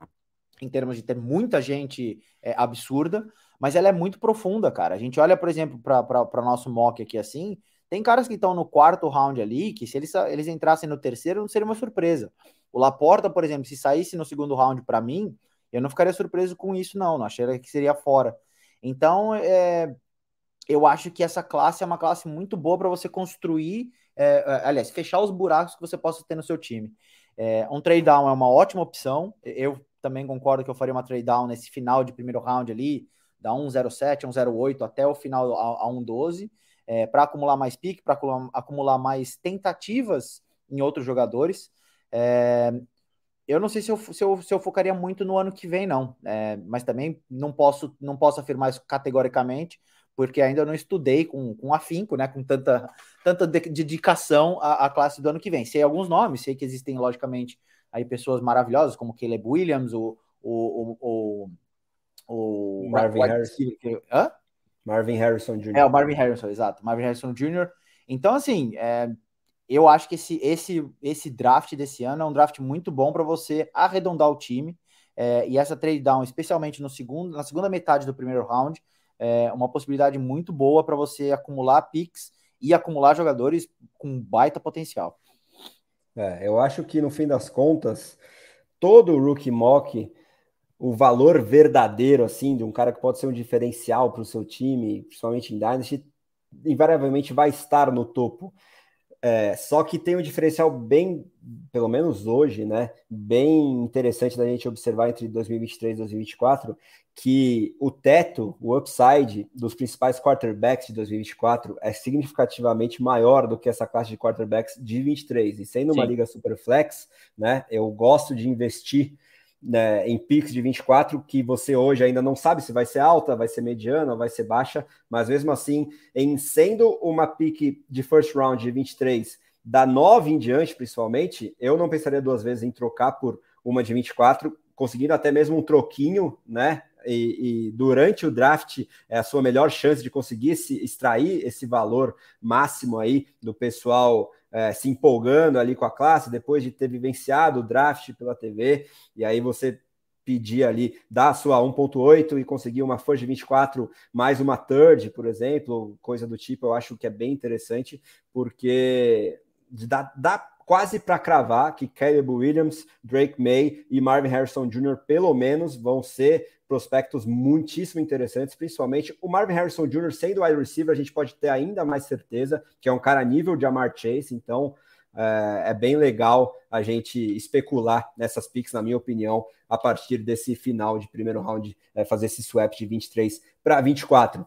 em termos de ter muita gente é, absurda, mas ela é muito profunda, cara. A gente olha, por exemplo, para nosso mock aqui assim, tem caras que estão no quarto round ali, que se eles, eles entrassem no terceiro, não seria uma surpresa. O Laporta, por exemplo, se saísse no segundo round para mim, eu não ficaria surpreso com isso, não. Não acharia que seria fora. Então, é, eu acho que essa classe é uma classe muito boa para você construir, é, é, aliás, fechar os buracos que você possa ter no seu time. É, um trade down é uma ótima opção. Eu também concordo que eu faria uma trade down nesse final de primeiro round ali, da 1,07, 1,08 até o final a, a 1,12, é, para acumular mais pique, para acumular, mais tentativas em outros jogadores. É, eu não sei se eu, se, eu, se eu focaria muito no ano que vem, não. É, mas também não posso, não posso afirmar isso categoricamente, porque ainda não estudei com, com afinco, né, com tanta, tanta dedicação à, à, classe do ano que vem. Sei alguns nomes, sei que existem, logicamente, aí pessoas maravilhosas, como Caleb Williams, o, o, o, o, Marvin Harrison. Hã? Marvin Harrison Jr. É, o Marvin Harrison, exato. Marvin Harrison Jr. Então, assim, é, eu acho que esse, esse, esse draft desse ano é um draft muito bom para você arredondar o time. É, e essa trade down, especialmente no segundo, na segunda metade do primeiro round, é uma possibilidade muito boa para você acumular picks e acumular jogadores com baita potencial. É, eu acho que no fim das contas, todo o rookie mock, o valor verdadeiro assim de um cara que pode ser um diferencial para o seu time, principalmente em Dynasty, invariavelmente vai estar no topo. É, só que tem um diferencial bem, pelo menos hoje, né? Bem interessante da gente observar entre 2023 e 2024, que o teto, o upside dos principais quarterbacks de 2024 é significativamente maior do que essa classe de quarterbacks de 23. E sendo Sim. uma liga super flex, né? Eu gosto de investir né, em picks de 24 que você hoje ainda não sabe se vai ser alta, vai ser mediana, vai ser baixa, mas mesmo assim, em sendo uma pick de first round de 23 da 9 em diante, principalmente, eu não pensaria duas vezes em trocar por uma de 24, conseguindo até mesmo um troquinho, né? e, e, durante o draft é a sua melhor chance de conseguir se extrair esse valor máximo aí do pessoal é, se empolgando ali com a classe, depois de ter vivenciado o draft pela TV, e aí você pedir ali, dar a sua 1.8 e conseguir uma Forge 24 mais uma third, por exemplo, coisa do tipo, eu acho que é bem interessante, porque dá, dá quase para cravar que Caleb Williams, Drake May e Marvin Harrison Jr., pelo menos, vão ser prospectos muitíssimo interessantes, principalmente o Marvin Harrison Jr. sendo wide receiver, a gente pode ter ainda mais certeza que é um cara nível de Amar Chase, então é, é bem legal a gente especular nessas picks, na minha opinião, a partir desse final de primeiro round, é, fazer esse swap de 23 para 24.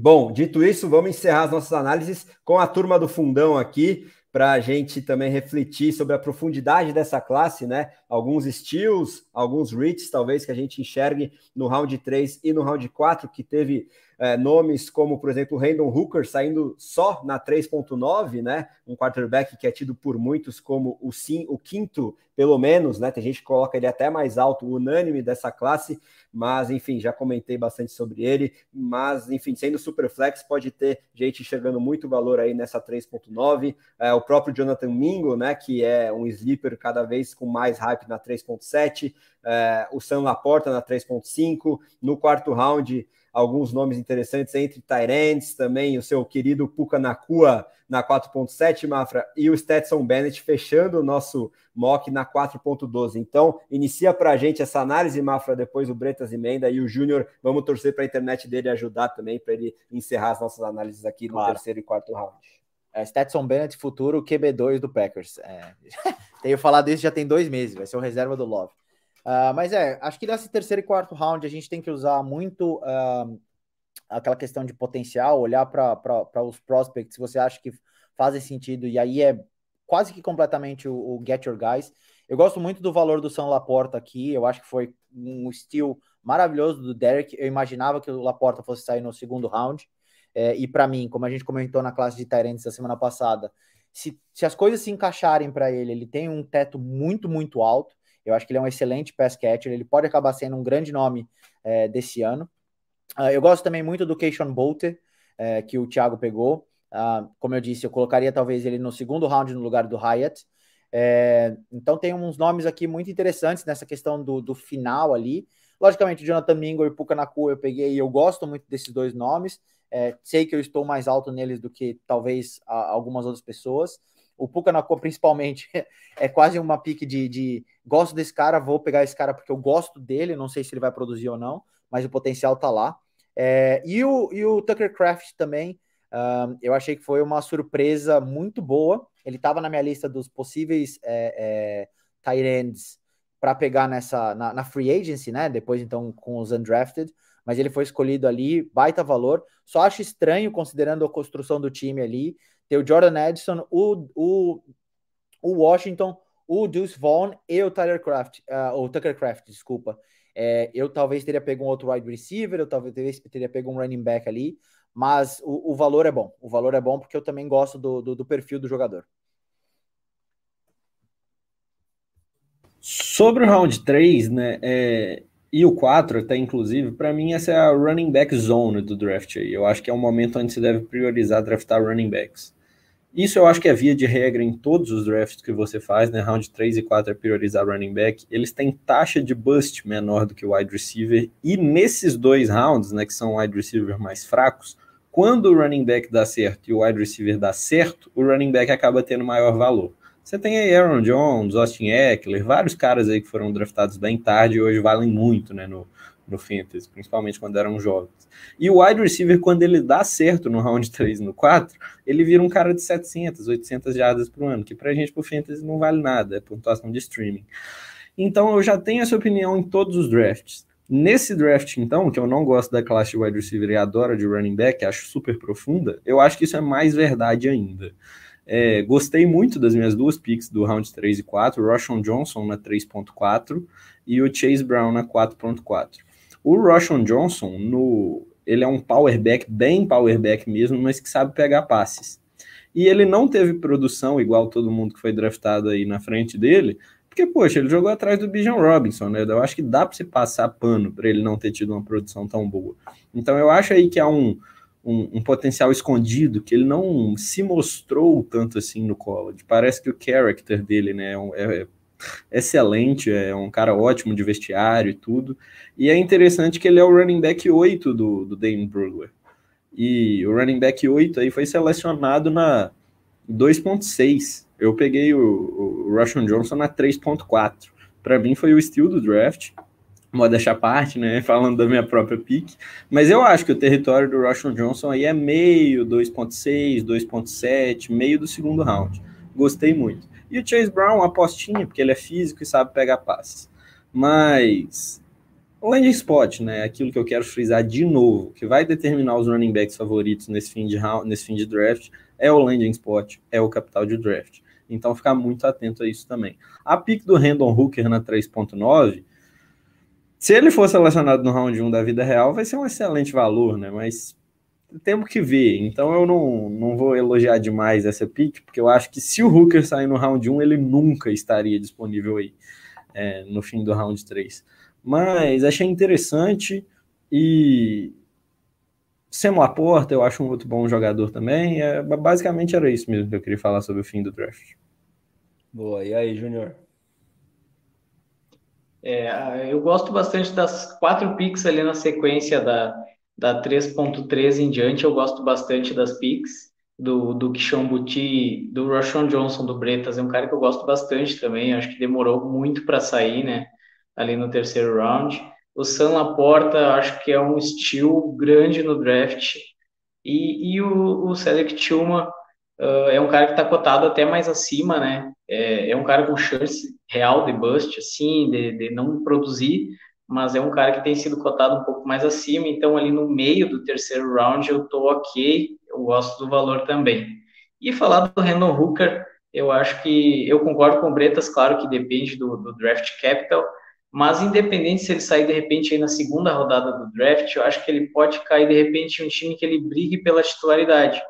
Bom, dito isso, vamos encerrar as nossas análises com a turma do fundão aqui para a gente também refletir sobre a profundidade dessa classe, né? Alguns steals, alguns reads, talvez, que a gente enxergue no round 3 e no round 4, que teve é, nomes como, por exemplo, o Randall Hooker saindo só na 3.9, né? Um quarterback que é tido por muitos como o, sim, o quinto, pelo menos, né? Tem gente que coloca ele até mais alto, unânime dessa classe, mas enfim, já comentei bastante sobre ele. Mas, enfim, sendo super flex, pode ter gente enxergando muito valor aí nessa 3.9. É, o próprio Jonathan Mingo, né? Que é um sleeper cada vez com mais hype na 3.7. É, o Sam Laporta na 3.5. No quarto round alguns nomes interessantes entre Tyrants também, o seu querido Puka Nakua na 4.7, Mafra, e o Stetson Bennett fechando o nosso mock na 4.12. Então, inicia para a gente essa análise, Mafra, depois o Bretas Emenda e o Júnior, vamos torcer para a internet dele ajudar também, para ele encerrar as nossas análises aqui no claro. terceiro e quarto round. É, Stetson Bennett, futuro QB2 do Packers. É, tenho falado isso já tem dois meses, vai ser o reserva do Love. Uh, mas é, acho que nesse terceiro e quarto round a gente tem que usar muito uh, aquela questão de potencial, olhar para os prospects, se você acha que fazem sentido, e aí é quase que completamente o, o, Get Your Guys. Eu gosto muito do valor do São Laporta aqui, eu acho que foi um estilo maravilhoso do Derek. Eu imaginava que o Laporta fosse sair no segundo round, é, e para mim, como a gente comentou na classe de Tyrants da semana passada, se, se as coisas se encaixarem para ele, ele tem um teto muito, muito alto. Eu acho que ele é um excelente pass catcher, ele pode acabar sendo um grande nome é, desse ano. Uh, eu gosto também muito do Keishon Bolter, é, que o Thiago pegou. Uh, como eu disse, eu colocaria talvez ele no segundo round no lugar do Hyatt. É, então tem uns nomes aqui muito interessantes nessa questão do, do final ali. Logicamente, Jonathan Mingo e Puka Nakua eu peguei e eu gosto muito desses dois nomes. É, sei que eu estou mais alto neles do que talvez algumas outras pessoas. O Puka Nakua, principalmente, é quase uma pique de, de gosto desse cara, vou pegar esse cara porque eu gosto dele, não sei se ele vai produzir ou não, mas o potencial tá lá. É, e, o, e o Tucker Craft também, eu achei que foi uma surpresa muito boa. Ele estava na minha lista dos possíveis é, é, tight ends para pegar nessa na, na, free agency, né? Depois então com os undrafted, mas ele foi escolhido ali, baita valor. Só acho estranho considerando a construção do time ali, ter o Jordan Edson, o, o, o Washington, o Deuce Vaughn e o Tyler Craft, uh, o Tucker Craft, desculpa. É, eu talvez teria pego um outro wide receiver, eu talvez teria pego um running back ali, mas o, o, valor é bom. O valor é bom porque eu também gosto do, do, do perfil do jogador. Sobre o round 3, né, é, e o 4 até inclusive, para mim essa é a running back zone do draft aí. Eu acho que é um momento onde se deve priorizar draftar running backs. Isso eu acho que é via de regra em todos os drafts que você faz, né? Round 3 e 4 é priorizar running back. Eles têm taxa de bust menor do que o wide receiver. E nesses dois rounds, né, que são wide receiver mais fracos, quando o running back dá certo e o wide receiver dá certo, o running back acaba tendo maior valor. Você tem aí Aaron Jones, Austin Eckler, vários caras aí que foram draftados bem tarde e hoje valem muito, né, no, no Fantasy, principalmente quando eram jovens. E o wide receiver, quando ele dá certo no round 3 e no 4, ele vira um cara de 700, 800 jardas por ano, que pra gente pro Fantasy não vale nada, é pontuação de streaming. Então eu já tenho essa opinião em todos os drafts. Nesse draft, então, que eu não gosto da classe de wide receiver e adoro de running back, acho super profunda, eu acho que isso é mais verdade ainda. É, gostei muito das minhas duas picks do round 3 e 4, o Roshan Johnson na 3.4 e o Chase Brown na 4.4. O Roshan Johnson, no, ele é um powerback, bem powerback mesmo, mas que sabe pegar passes. E ele não teve produção igual todo mundo que foi draftado aí na frente dele, porque, poxa, ele jogou atrás do Bijan Robinson, né? Eu acho que dá para se passar pano para ele não ter tido uma produção tão boa. Então eu acho aí que há um, um, um, potencial escondido que ele não se mostrou tanto assim no college. Parece que o character dele, né, é, é excelente, é um cara ótimo de vestiário e tudo. E é interessante que ele é o running back 8 do, do Dane Brugler. E o running back 8 aí foi selecionado na 2.6. Eu peguei o, o Russian Johnson na 3.4. Para mim foi o estilo do draft. Modéstia à parte, né? Falando da minha própria pick. Mas eu acho que o território do Russian Johnson aí é meio, 2.6, 2.7, meio do segundo round. Gostei muito. E o Chase Brown, apostinha, porque ele é físico e sabe pegar passes. Mas o landing spot, né? Aquilo que eu quero frisar de novo, que vai determinar os running backs favoritos nesse fim de round, nesse fim de draft, é o landing spot, é o capital de draft. Então ficar muito atento a isso também. A pick do Randall Hooker na 3.9, se ele for selecionado no round 1 da vida real, vai ser um excelente valor, né? Mas temos que ver. Então eu não, não vou elogiar demais essa pick, porque eu acho que se o Hooker sair no round 1, ele nunca estaria disponível aí é, no fim do round 3. Mas achei interessante e Sam Laporta eu acho um outro bom jogador também. É, basicamente era isso mesmo que eu queria falar sobre o fim do draft. Boa, e aí, Júnior? É, eu gosto bastante das quatro picks ali na sequência da, da 3.3 em diante, eu gosto bastante das picks do, do Kishon Buti, do Roshan Johnson, do Bretas, é um cara que eu gosto bastante também, acho que demorou muito para sair, né, ali no terceiro round. O Sam Laporta, acho que é um estilo grande no draft, e, e o, o Cedric Tillman uh, é um cara que está cotado até mais acima, né, é, é um cara com chance real de bust, assim, de, de não produzir, mas é um cara que tem sido cotado um pouco mais acima, então ali no meio do terceiro round eu tô ok, eu gosto do valor também. E falar do Randall Hooker, eu acho que eu concordo com o Bretas, claro que depende do, do, draft capital, mas independente se ele sair de repente aí na segunda rodada do draft, eu acho que ele pode cair de repente em um time que ele brigue pela titularidade,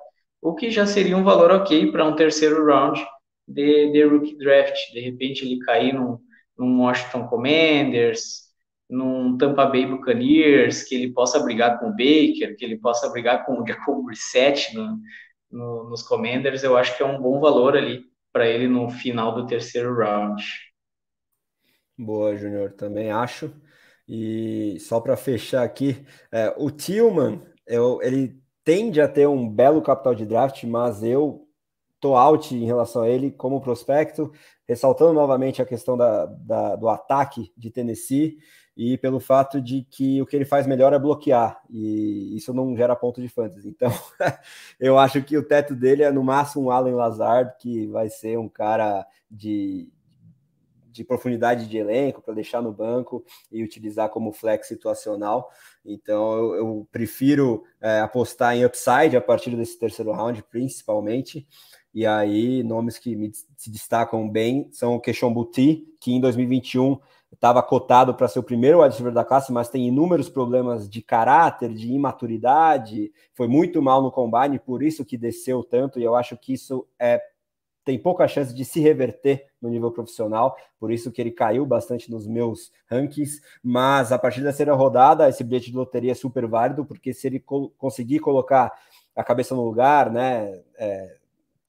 o que já seria um valor ok para um terceiro round de, de rookie draft, de repente ele cair num, num Washington Commanders, num Tampa Bay Buccaneers, que ele possa brigar com o Baker, que ele possa brigar com o Jacob Brissett no, no, nos Commanders, eu acho que é um bom valor ali para ele no final do terceiro round. Boa, Júnior, também acho. E só para fechar aqui, é, o Tillman, eu, ele tende a ter um belo capital de draft, mas eu tô out em relação a ele como prospecto, ressaltando novamente a questão da, da, do ataque de Tennessee e pelo fato de que o que ele faz melhor é bloquear, e isso não gera ponto de fantasy. Então, eu acho que o teto dele é no máximo um Allen Lazard, que vai ser um cara de, de profundidade de elenco para deixar no banco e utilizar como flex situacional. Então, eu, eu prefiro é, apostar em upside a partir desse terceiro round, principalmente. E aí, nomes que me, se destacam bem são o Keshon Buti, que em 2021 estava cotado para ser o primeiro wide receiver da classe, mas tem inúmeros problemas de caráter, de imaturidade, foi muito mal no combine, por isso que desceu tanto, e eu acho que isso é tem pouca chance de se reverter no nível profissional, por isso que ele caiu bastante nos meus rankings, mas a partir da terceira rodada, esse bilhete de loteria é super válido, porque se ele co conseguir colocar a cabeça no lugar, né, é,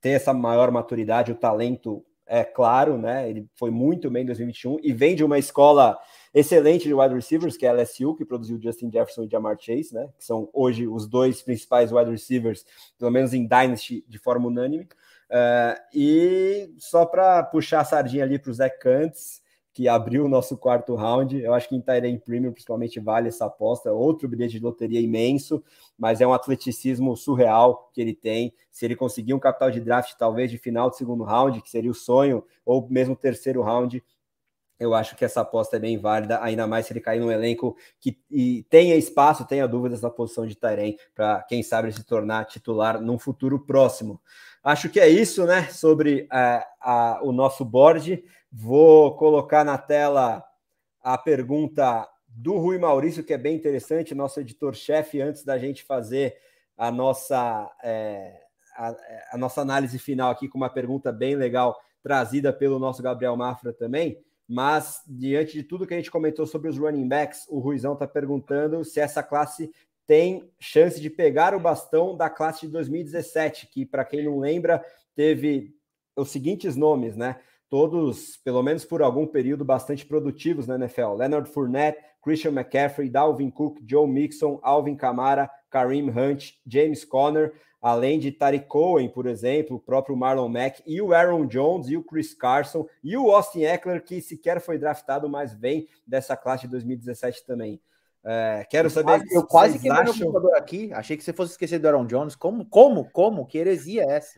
ter essa maior maturidade, o talento é claro, né? Ele foi muito bem em 2021 e vem de uma escola excelente de wide receivers, que é a LSU, que produziu Justin Jefferson e Jamar Chase, né? Que são hoje os dois principais wide receivers, pelo menos em Dynasty, de forma unânime. Uh, e só para puxar a sardinha ali para o Zach Kantz, que abriu o nosso quarto round. Eu acho que em Tyrene Premium principalmente vale essa aposta. Outro bilhete de loteria imenso, mas é um atleticismo surreal que ele tem. Se ele conseguir um capital de draft, talvez de final de segundo round, que seria o sonho, ou mesmo terceiro round, eu acho que essa aposta é bem válida, ainda mais se ele cair num elenco que tenha espaço, tenha dúvidas na posição de Tyrene, para quem sabe se tornar titular num futuro próximo. Acho que é isso, né? Sobre a, o nosso board. Vou colocar na tela a pergunta do Rui Maurício, que é bem interessante, nosso editor-chefe, antes da gente fazer a nossa, é, a, a, nossa análise final aqui com uma pergunta bem legal trazida pelo nosso Gabriel Mafra também. Mas, diante de tudo que a gente comentou sobre os running backs, o Ruizão está perguntando se essa classe tem chance de pegar o bastão da classe de 2017, que, para quem não lembra, teve os seguintes nomes, né? Todos, pelo menos por algum período, bastante produtivos na NFL. Leonard Fournette, Christian McCaffrey, Dalvin Cook, Joe Mixon, Alvin Kamara, Kareem Hunt, James Conner, além de Tariq Cohen, por exemplo, o próprio Marlon Mack, e o Aaron Jones, e o Chris Carson, e o Austin Eckler, que sequer foi draftado, mas vem dessa classe de 2017 também. É, quero saber. Eu quase quebrei acham... meu computador aqui. Achei que você fosse esquecer do Aaron Jones. Como, como, como? Que heresia é essa?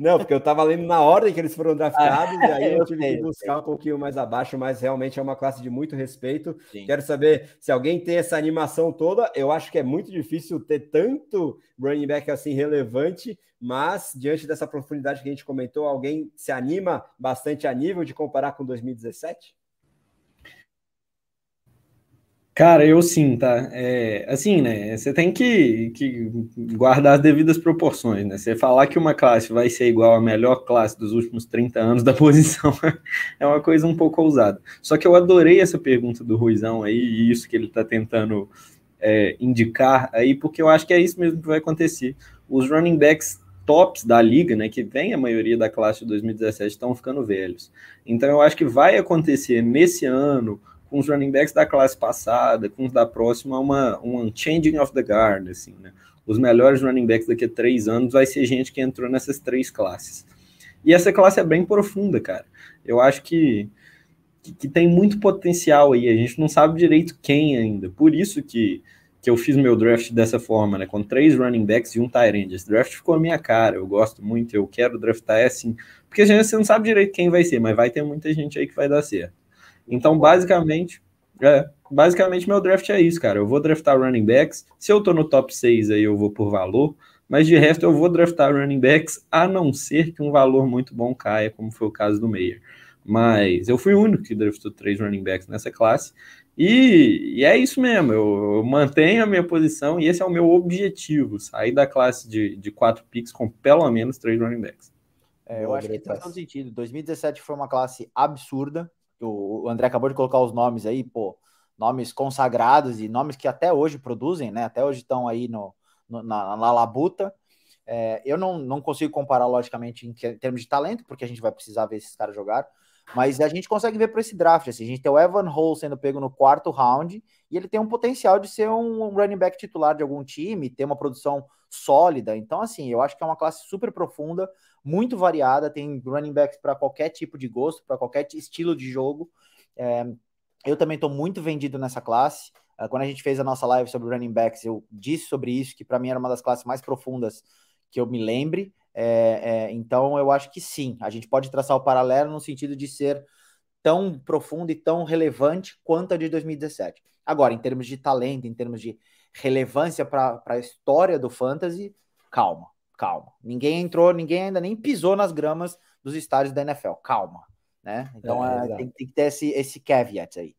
Não, porque eu estava lendo na ordem que eles foram draftados, ah, e aí eu tive que buscar um pouquinho mais abaixo, mas realmente é uma classe de muito respeito. Sim. Quero saber se alguém tem essa animação toda. Eu acho que é muito difícil ter tanto running back assim relevante, mas diante dessa profundidade que a gente comentou, alguém se anima bastante a nível de comparar com 2017? Cara, eu sim, tá? É, assim, né? Você tem que, que guardar as devidas proporções, né? Você falar que uma classe vai ser igual à melhor classe dos últimos 30 anos da posição é uma coisa um pouco ousada. Só que eu adorei essa pergunta do Ruizão aí, e isso que ele tá tentando é, indicar aí, porque eu acho que é isso mesmo que vai acontecer. Os running backs tops da liga, né, que vem a maioria da classe de 2017, estão ficando velhos. Então eu acho que vai acontecer nesse ano com os running backs da classe passada, com os da próxima, uma, uma changing of the guard, assim, né? Os melhores running backs daqui a três anos vai ser gente que entrou nessas três classes. E essa classe é bem profunda, cara. Eu acho que, que, que tem muito potencial aí. A gente não sabe direito quem ainda. Por isso que, que eu fiz meu draft dessa forma, né? Com três running backs e um tight end. Esse draft ficou a minha cara. Eu gosto muito, eu quero draftar é assim. Porque a gente você não sabe direito quem vai ser, mas vai ter muita gente aí que vai dar certo. Então, basicamente, é, basicamente meu draft é isso, cara. Eu vou draftar running backs. Se eu tô no top 6 aí, eu vou por valor. Mas de resto, eu vou draftar running backs, a não ser que um valor muito bom caia, como foi o caso do Meyer. Mas eu fui o único que draftou três running backs nessa classe. E, e, é isso mesmo, eu, eu, mantenho a minha posição e esse é o meu objetivo: sair da classe de, de quatro picks com pelo menos três running backs. É, eu acho que faz todo sentido. 2017 foi uma classe absurda o André acabou de colocar os nomes aí, pô, nomes consagrados e nomes que até hoje produzem, né? Até hoje estão aí no, no na, na, labuta. É, eu não, não consigo comparar, logicamente, em, termos de talento, porque a gente vai precisar ver esses caras jogar. Mas a gente consegue ver por esse draft. Assim, a gente tem o Evan Hall sendo pego no quarto round e ele tem um potencial de ser um running back titular de algum time, ter uma produção sólida. Então, assim, eu acho que é uma classe super profunda, muito variada, tem running backs para qualquer tipo de gosto, para qualquer estilo de jogo. É, eu também estou muito vendido nessa classe. É, quando a gente fez a nossa live sobre running backs, eu disse sobre isso, que para mim era uma das classes mais profundas que eu me lembre. É, é, então, eu acho que sim, a gente pode traçar o paralelo no sentido de ser tão profundo e tão relevante quanto a de 2017. Agora, em termos de talento, em termos de relevância para a história do fantasy, calma, calma. Ninguém entrou, ninguém ainda nem pisou nas gramas dos estádios da NFL, calma. Né? Então é, é, tem, tem, que ter esse, esse caveat aí.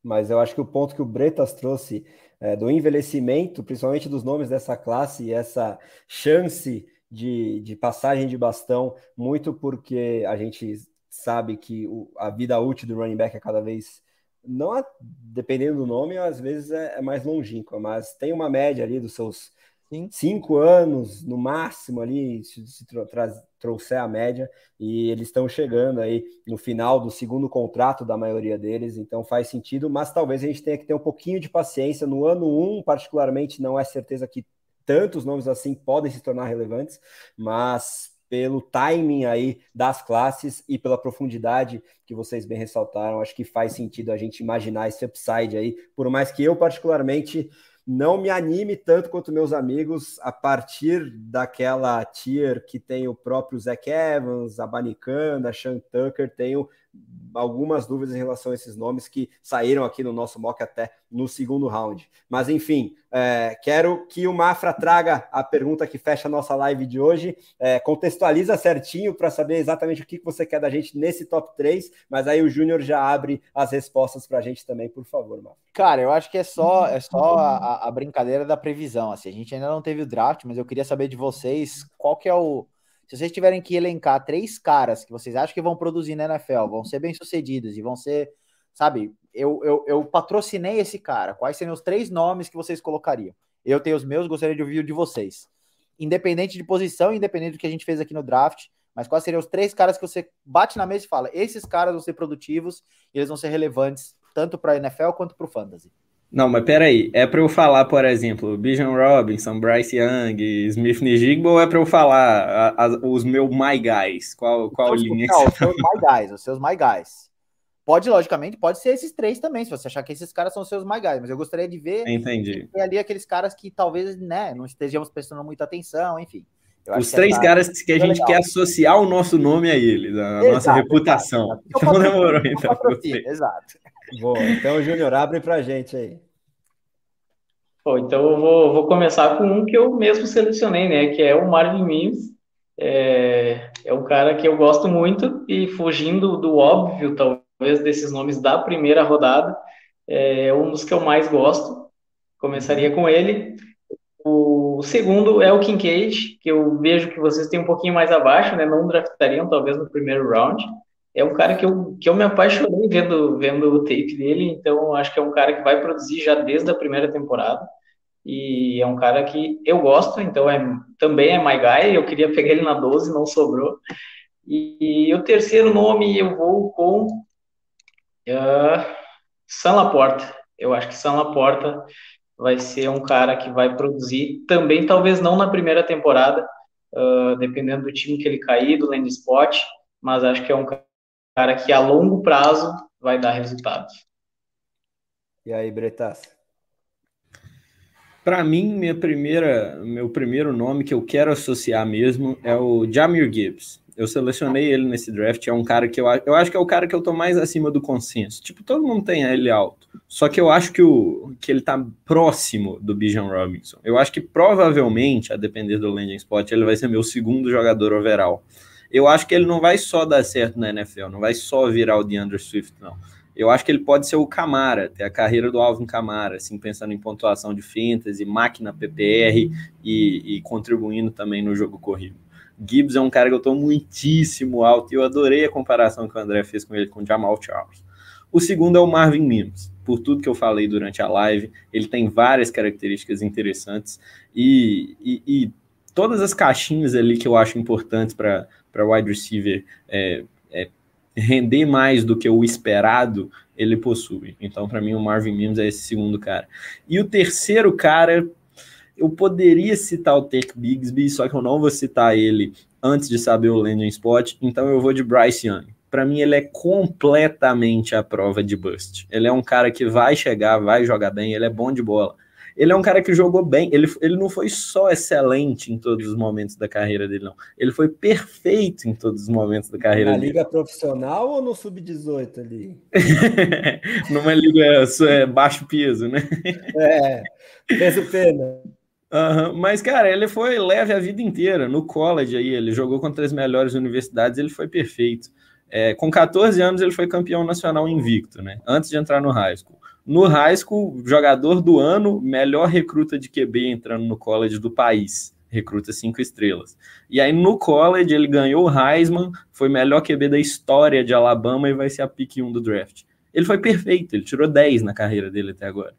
Mas eu acho que o ponto que o Bretas trouxe é, do envelhecimento, principalmente dos nomes dessa classe, e essa chance de, de passagem de bastão, muito porque a gente sabe que o, a vida útil do running back é cada vez não dependendo do nome, às vezes é, é, mais longínqua, mas tem uma média ali dos seus Sim. cinco anos no máximo ali, se, se trouxer a média, e eles estão chegando aí no final do segundo contrato da maioria deles, então faz sentido, mas talvez a gente tenha que ter um pouquinho de paciência. No ano 1, um, particularmente, não é certeza que tantos nomes assim podem se tornar relevantes, mas pelo timing aí das classes e pela profundidade que vocês bem ressaltaram, acho que faz sentido a gente imaginar esse upside aí, por mais que eu particularmente não me anime tanto quanto meus amigos a partir daquela tier que tem o próprio Zach Evans, a Banicanda, a Sean Tucker, algumas dúvidas em relação a esses nomes que saíram aqui no nosso mock até no segundo round. Mas enfim, é, quero que o Mafra traga a pergunta que fecha a nossa live de hoje. É, contextualiza certinho para saber exatamente o que você quer da gente nesse top 3, mas aí o Júnior já abre as respostas para a gente também, por favor, Mafra. Cara, eu acho que é só, é só a, a brincadeira da previsão. Assim, a gente ainda não teve o draft, mas eu queria saber de vocês qual que é o se vocês tiverem que elencar três caras que vocês acham que vão produzir na NFL, vão ser bem-sucedidos e vão ser, sabe, eu, eu, eu patrocinei esse cara, quais seriam os três nomes que vocês colocariam? Eu tenho os meus, gostaria de ouvir o de vocês. Independente de posição, independente do que a gente fez aqui no draft, mas quais seriam os três caras que você bate na mesa e fala: esses caras vão ser produtivos e eles vão ser relevantes tanto para a NFL quanto para o Fantasy? Não, mas peraí, é para eu falar, por exemplo, Bijan Robinson, Bryce Young, Smith Nijigbo, ou é para eu falar a, a, os meus My Guys? Qual, qual então, linha? Não, os seus My Guys, os seus My Guys. Pode, logicamente, pode ser esses três também, se você achar que esses caras são os seus My Guys, mas eu gostaria de ver Entendi. ali aqueles caras que talvez né, não estejamos prestando muita atenção, enfim. Os três caras que a gente legal. quer associar o nosso nome a eles, a exato, nossa reputação. Exato. Então demorou, então. Exato. Bom, então, Júnior, abre pra gente aí. Bom, então eu vou, vou, começar com um que eu mesmo selecionei, né? Que é o Marvin Mims. É, é um cara que eu gosto muito e fugindo do óbvio, talvez, desses nomes da primeira rodada, é um dos que eu mais gosto. Começaria com ele. O segundo é o Kincaid, que eu vejo que vocês têm um pouquinho mais abaixo, né? Não draftariam, talvez, no primeiro round é um cara que eu, que eu me apaixonei vendo, vendo o tape dele, então acho que é um cara que vai produzir já desde a primeira temporada. E é um cara que eu gosto, então é, também é my guy. Eu queria pegar ele na 12, não sobrou. E, e o terceiro nome eu vou com uh, San Laporta. Eu acho que San Laporta vai ser um cara que vai produzir também, talvez não na primeira temporada, uh, dependendo do time que ele cair, do land spot, mas acho que é um cara que a longo prazo vai dar resultados. E aí, Bretas? Para mim, minha primeira, meu primeiro nome que eu quero associar mesmo é o Jamir Gibbs. Eu selecionei ele nesse draft, é um cara que eu, eu acho que é o cara que eu tô mais acima do consenso. Tipo, todo mundo tem ele alto. Só que eu acho que, o, que ele tá próximo do Bijan Robinson. Eu acho que provavelmente, a depender do landing spot, ele vai ser meu segundo jogador overall eu acho que ele não vai só dar certo na NFL, não vai só virar o DeAndre Swift, não. Eu acho que ele pode ser o Camara, ter a carreira do Alvin Camara, assim, pensando em pontuação de fantasy, máquina PPR e, e contribuindo também no jogo corrido. Gibbs é um cara que eu estou muitíssimo alto e eu adorei a comparação que o André fez com ele com o Jamal Charles. O segundo é o Marvin Mims. Por tudo que eu falei durante a live, ele tem várias características interessantes e, e, e todas as caixinhas ali que eu acho importantes para wide receiver é, é, render mais do que o esperado, ele possui. Então, para mim, o Marvin Mims é esse segundo cara. E o terceiro cara, eu poderia citar o Tech Bigsby, só que eu não vou citar ele antes de saber o landing spot, então eu vou de Bryce Young. Para mim, ele é completamente a prova de bust. Ele é um cara que vai chegar, vai jogar bem, ele é bom de bola ele é um cara que jogou bem. Ele, ele não foi só excelente em todos os momentos da carreira dele, não. Ele foi perfeito em todos os momentos da carreira Na dele. liga profissional ou no sub-18 ali? Numa liga é, baixo peso, né? É, peso pena. Uhum. Mas, cara, ele foi leve a vida inteira. No college aí, ele jogou contra as melhores universidades, ele foi perfeito. É, com 14 anos, ele foi campeão nacional invicto, né? Antes de entrar no high school. No high school, jogador do ano, melhor recruta de QB entrando no college do país. Recruta cinco estrelas. E aí no college ele ganhou o Heisman, foi melhor QB da história de Alabama e vai ser a pick 1 do draft. Ele foi perfeito, ele tirou 10 na carreira dele até agora.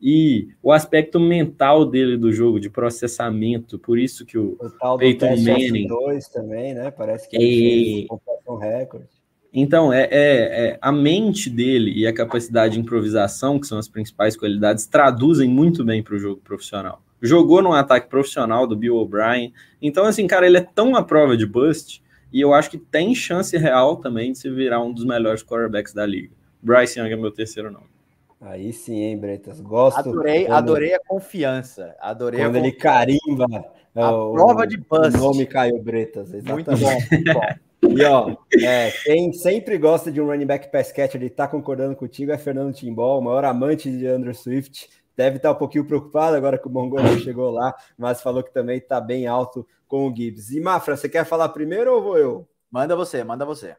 E o aspecto mental dele do jogo, de processamento, por isso que o, o tal Peyton Manning... 2 também, né? Parece que ele é... fez um recorde. Então, é, é, é, a mente dele e a capacidade de improvisação, que são as principais qualidades, traduzem muito bem para o jogo profissional. Jogou num ataque profissional do Bill O'Brien. Então, assim, cara, ele é tão à prova de bust, e eu acho que tem chance real também de se virar um dos melhores quarterbacks da liga. Bryce Young é meu terceiro nome. Aí sim, hein, Bretas? Gosto. Adorei, quando, adorei a confiança. Adorei quando ele carimba. A o, prova de bust. O nome Caio Bretas. Exatamente. Muito bom, muito bom. E ó, é, quem sempre gosta de um running back pass catcher e tá concordando contigo é Fernando Timbó, o maior amante de Andrew Swift. Deve estar tá um pouquinho preocupado agora que o Mongol chegou lá, mas falou que também está bem alto com o Gibbs. E Mafra, você quer falar primeiro ou vou eu? Manda você, manda você.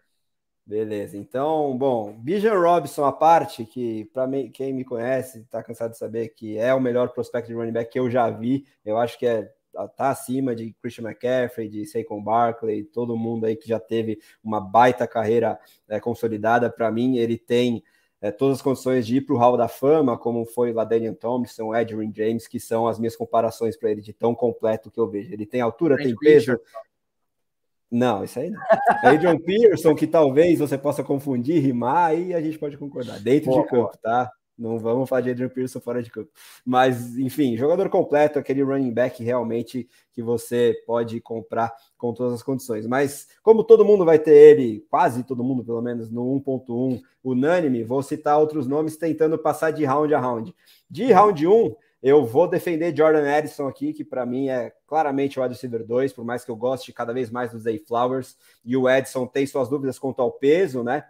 Beleza, então, bom, Bijan Robson à parte, que para quem me conhece, está cansado de saber que é o melhor prospect de running back que eu já vi, eu acho que é tá acima de Christian McCaffrey, de Saquon Barkley, todo mundo aí que já teve uma baita carreira é, consolidada. Para mim, ele tem é, todas as condições de ir para o Hall da Fama, como foi lá Daniel Thompson, Edwin James, que são as minhas comparações para ele de tão completo que eu vejo. Ele tem altura, tem peso. Não, isso aí não. Adrian Pearson, que talvez você possa confundir, rimar, aí a gente pode concordar. Dentro de campo, tá? Não vamos falar de Adrian Pearson fora de campo. Mas, enfim, jogador completo, aquele running back realmente que você pode comprar com todas as condições. Mas, como todo mundo vai ter ele, quase todo mundo, pelo menos, no 1.1 unânime, vou citar outros nomes tentando passar de round a round. De round 1, eu vou defender Jordan Edison aqui, que para mim é claramente o wide receiver 2, por mais que eu goste cada vez mais dos Zay Flowers. E o Edson tem suas dúvidas quanto ao peso, né?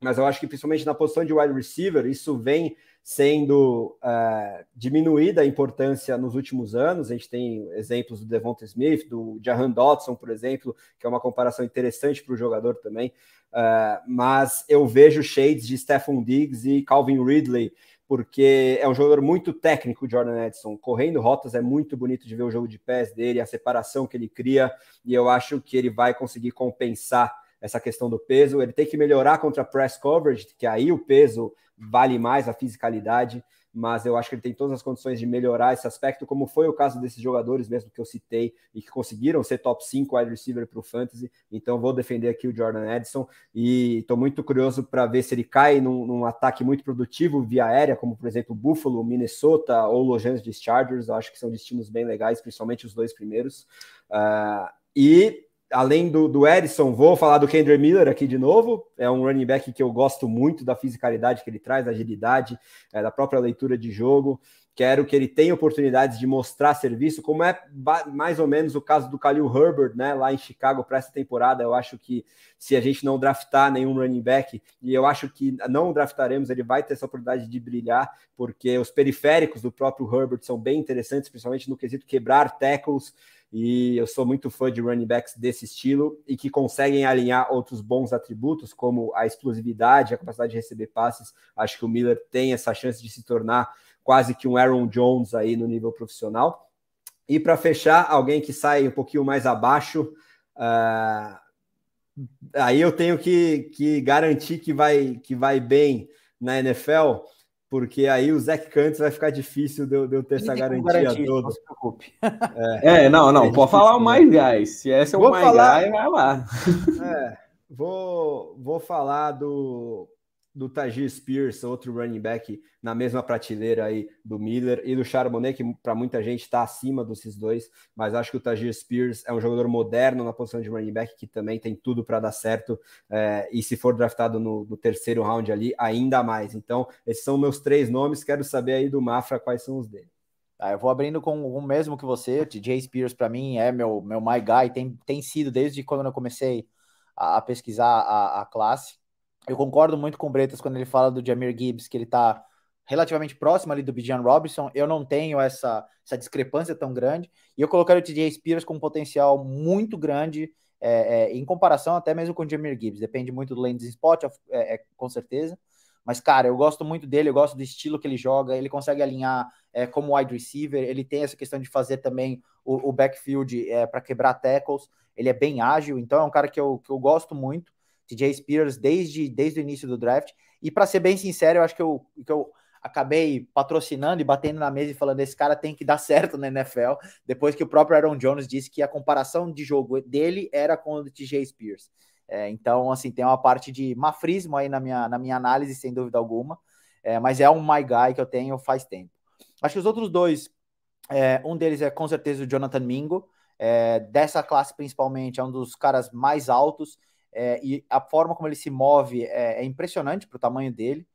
Mas eu acho que principalmente na posição de wide receiver, isso vem sendo uh, diminuída a importância nos últimos anos. A gente tem exemplos do Devonta Smith, do Jahan Dodson, por exemplo, que é uma comparação interessante para o jogador também. Uh, mas eu vejo shades de Stephon Diggs e Calvin Ridley, porque é um jogador muito técnico, Jordan Edson. Correndo rotas é muito bonito de ver o jogo de pés dele, a separação que ele cria, e eu acho que ele vai conseguir compensar essa questão do peso. Ele tem que melhorar contra press coverage, que aí o peso vale mais, a fisicalidade, mas eu acho que ele tem todas as condições de melhorar esse aspecto, como foi o caso desses jogadores mesmo que eu citei e que conseguiram ser top 5 wide receiver para o Fantasy. Então vou defender aqui o Jordan Edson e estou muito curioso para ver se ele cai num, num, ataque muito produtivo via aérea, como por exemplo Buffalo, Minnesota ou Los Angeles Chargers. Eu acho que são destinos bem legais, principalmente os dois primeiros. Uh, e além do, do Edson, vou falar do Kendrick Miller aqui de novo. É um running back que eu gosto muito da fisicalidade que ele traz, da agilidade, é, da própria leitura de jogo. Quero que ele tenha oportunidades de mostrar serviço, como é mais ou menos o caso do Khalil Herbert, né, lá em Chicago para essa temporada. Eu acho que se a gente não draftar nenhum running back, e eu acho que não draftaremos, ele vai ter essa oportunidade de brilhar, porque os periféricos do próprio Herbert são bem interessantes, principalmente no quesito quebrar tackles e eu sou muito fã de running backs desse estilo e que conseguem alinhar outros bons atributos, como a explosividade, a capacidade de receber passes. Acho que o Miller tem essa chance de se tornar quase que um Aaron Jones aí no nível profissional. E para fechar, alguém que sai um pouquinho mais abaixo, uh, aí eu tenho que, que garantir que vai, que vai bem na NFL porque aí o Zach Cantz vai ficar difícil de eu, de eu ter essa garantia toda. Não se preocupe. É, é não, não, é pode falar o mais gás. Se esse é o mais falar... gás, vai lá. É, vou, vou falar do, do Tajir Spears, outro running back na mesma prateleira aí do Miller e do Charbonnet, que para muita gente está acima desses dois, mas acho que o Tajir Spears é um jogador moderno na posição de running back que também tem tudo para dar certo é, e se for draftado no, no, terceiro round ali, ainda mais. Então, esses são meus três nomes, quero saber aí do Mafra quais são os dele. Ah, eu vou abrindo com o mesmo que você, o TJ Spears para mim é meu, meu my guy, tem, tem sido desde quando eu comecei a, a pesquisar a, a classe, eu concordo muito com o Bretas quando ele fala do Jamir Gibbs, que ele está relativamente próximo ali do Bijan Robinson. Eu não tenho essa, essa discrepância tão grande. E eu colocaria o TJ Spears com um potencial muito grande, é, é, em comparação até mesmo com o Jamir Gibbs. Depende muito do landing spot, é, é, com certeza. Mas, cara, eu gosto muito dele, eu gosto do estilo que ele joga, ele consegue alinhar é, como wide receiver, ele tem essa questão de fazer também o, o backfield é, para quebrar tackles, ele é bem ágil, então é um cara que eu, que eu gosto muito. TJ Spears desde, desde o início do draft. E para ser bem sincero, eu acho que eu, que eu acabei patrocinando e batendo na mesa e falando: esse cara tem que dar certo na NFL. Depois que o próprio Aaron Jones disse que a comparação de jogo dele era com o do TJ Spears. É, então, assim, tem uma parte de mafrismo aí na minha, na minha análise, sem dúvida alguma. É, mas é um my guy que eu tenho faz tempo. Acho que os outros dois, é, um deles é com certeza o Jonathan Mingo, é, dessa classe principalmente, é um dos caras mais altos é, e a forma como ele se move é, é impressionante para o tamanho dele.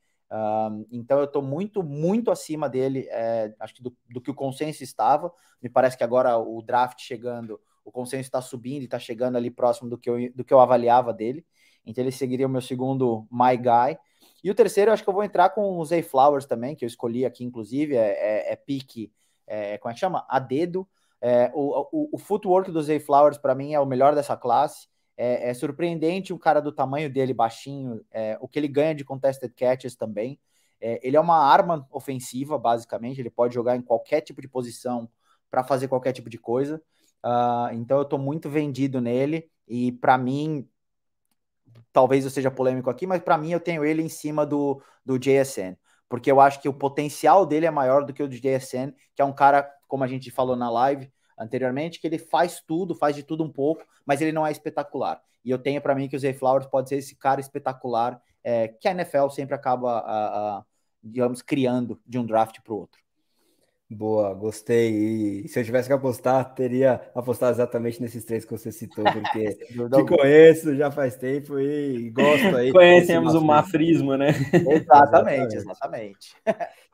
Então eu estou muito, muito acima dele, é, acho que do, do, que o consenso estava. Me parece que agora o draft chegando, o consenso está subindo e está chegando ali próximo do que, eu, do que eu avaliava dele. Então ele seguiria o meu segundo My Guy. E o terceiro, acho que eu vou entrar com o Zay Flowers também, que eu escolhi aqui, inclusive, é, é, é pique, é, como é que chama? A dedo. É, o, o, o footwork do Zay Flowers, para mim, é o melhor dessa classe. É, é surpreendente um cara do tamanho dele, baixinho, é, o que ele ganha de contested catches também. É, ele é uma arma ofensiva, basicamente, ele pode jogar em qualquer tipo de posição para fazer qualquer tipo de coisa. Uh, então eu estou muito vendido nele e para mim, talvez eu seja polêmico aqui, mas para mim eu tenho ele em cima do, do JSN, porque eu acho que o potencial dele é maior do que o do JSN, que é um cara, como a gente falou na live, anteriormente, que ele faz tudo, faz de tudo um pouco, mas ele não é espetacular. E eu tenho para mim que o Zay Flowers pode ser esse cara espetacular é, que a NFL sempre acaba, a, a, digamos, criando de um draft para o outro. Boa, gostei. E se eu tivesse que apostar, teria apostado exatamente nesses três que você citou, porque te conheço já faz tempo e gosto aí. Conhecemos o mafrismo, né? Exatamente, exatamente.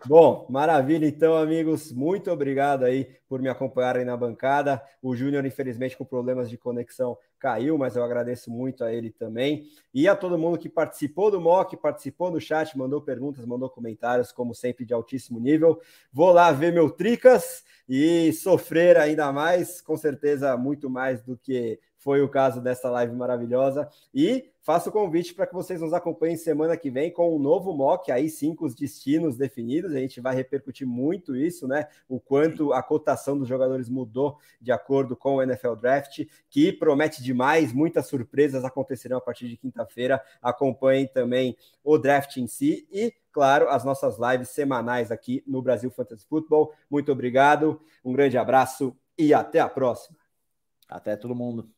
Bom, maravilha. Então, amigos, muito obrigado aí por me acompanharem na bancada. O Júnior, infelizmente, com problemas de conexão, caiu, mas eu agradeço muito a ele também. E a todo mundo que participou do mock, participou do chat, mandou perguntas, mandou comentários, como sempre, de altíssimo nível. Vou lá ver meu Tricas e sofrer ainda mais, com certeza, muito mais do que foi o caso dessa live maravilhosa. E faço o convite para que vocês nos acompanhem semana que vem com um novo mock, aí sim com os destinos definidos. A gente vai repercutir muito isso, né? O quanto a cotação dos jogadores mudou de acordo com o NFL Draft, que promete demais, muitas surpresas acontecerão a partir de quinta-feira. Acompanhem também o draft em si e claro, as nossas lives semanais aqui no Brasil Fantasy Football. Muito obrigado, um grande abraço e até a próxima. Até todo mundo.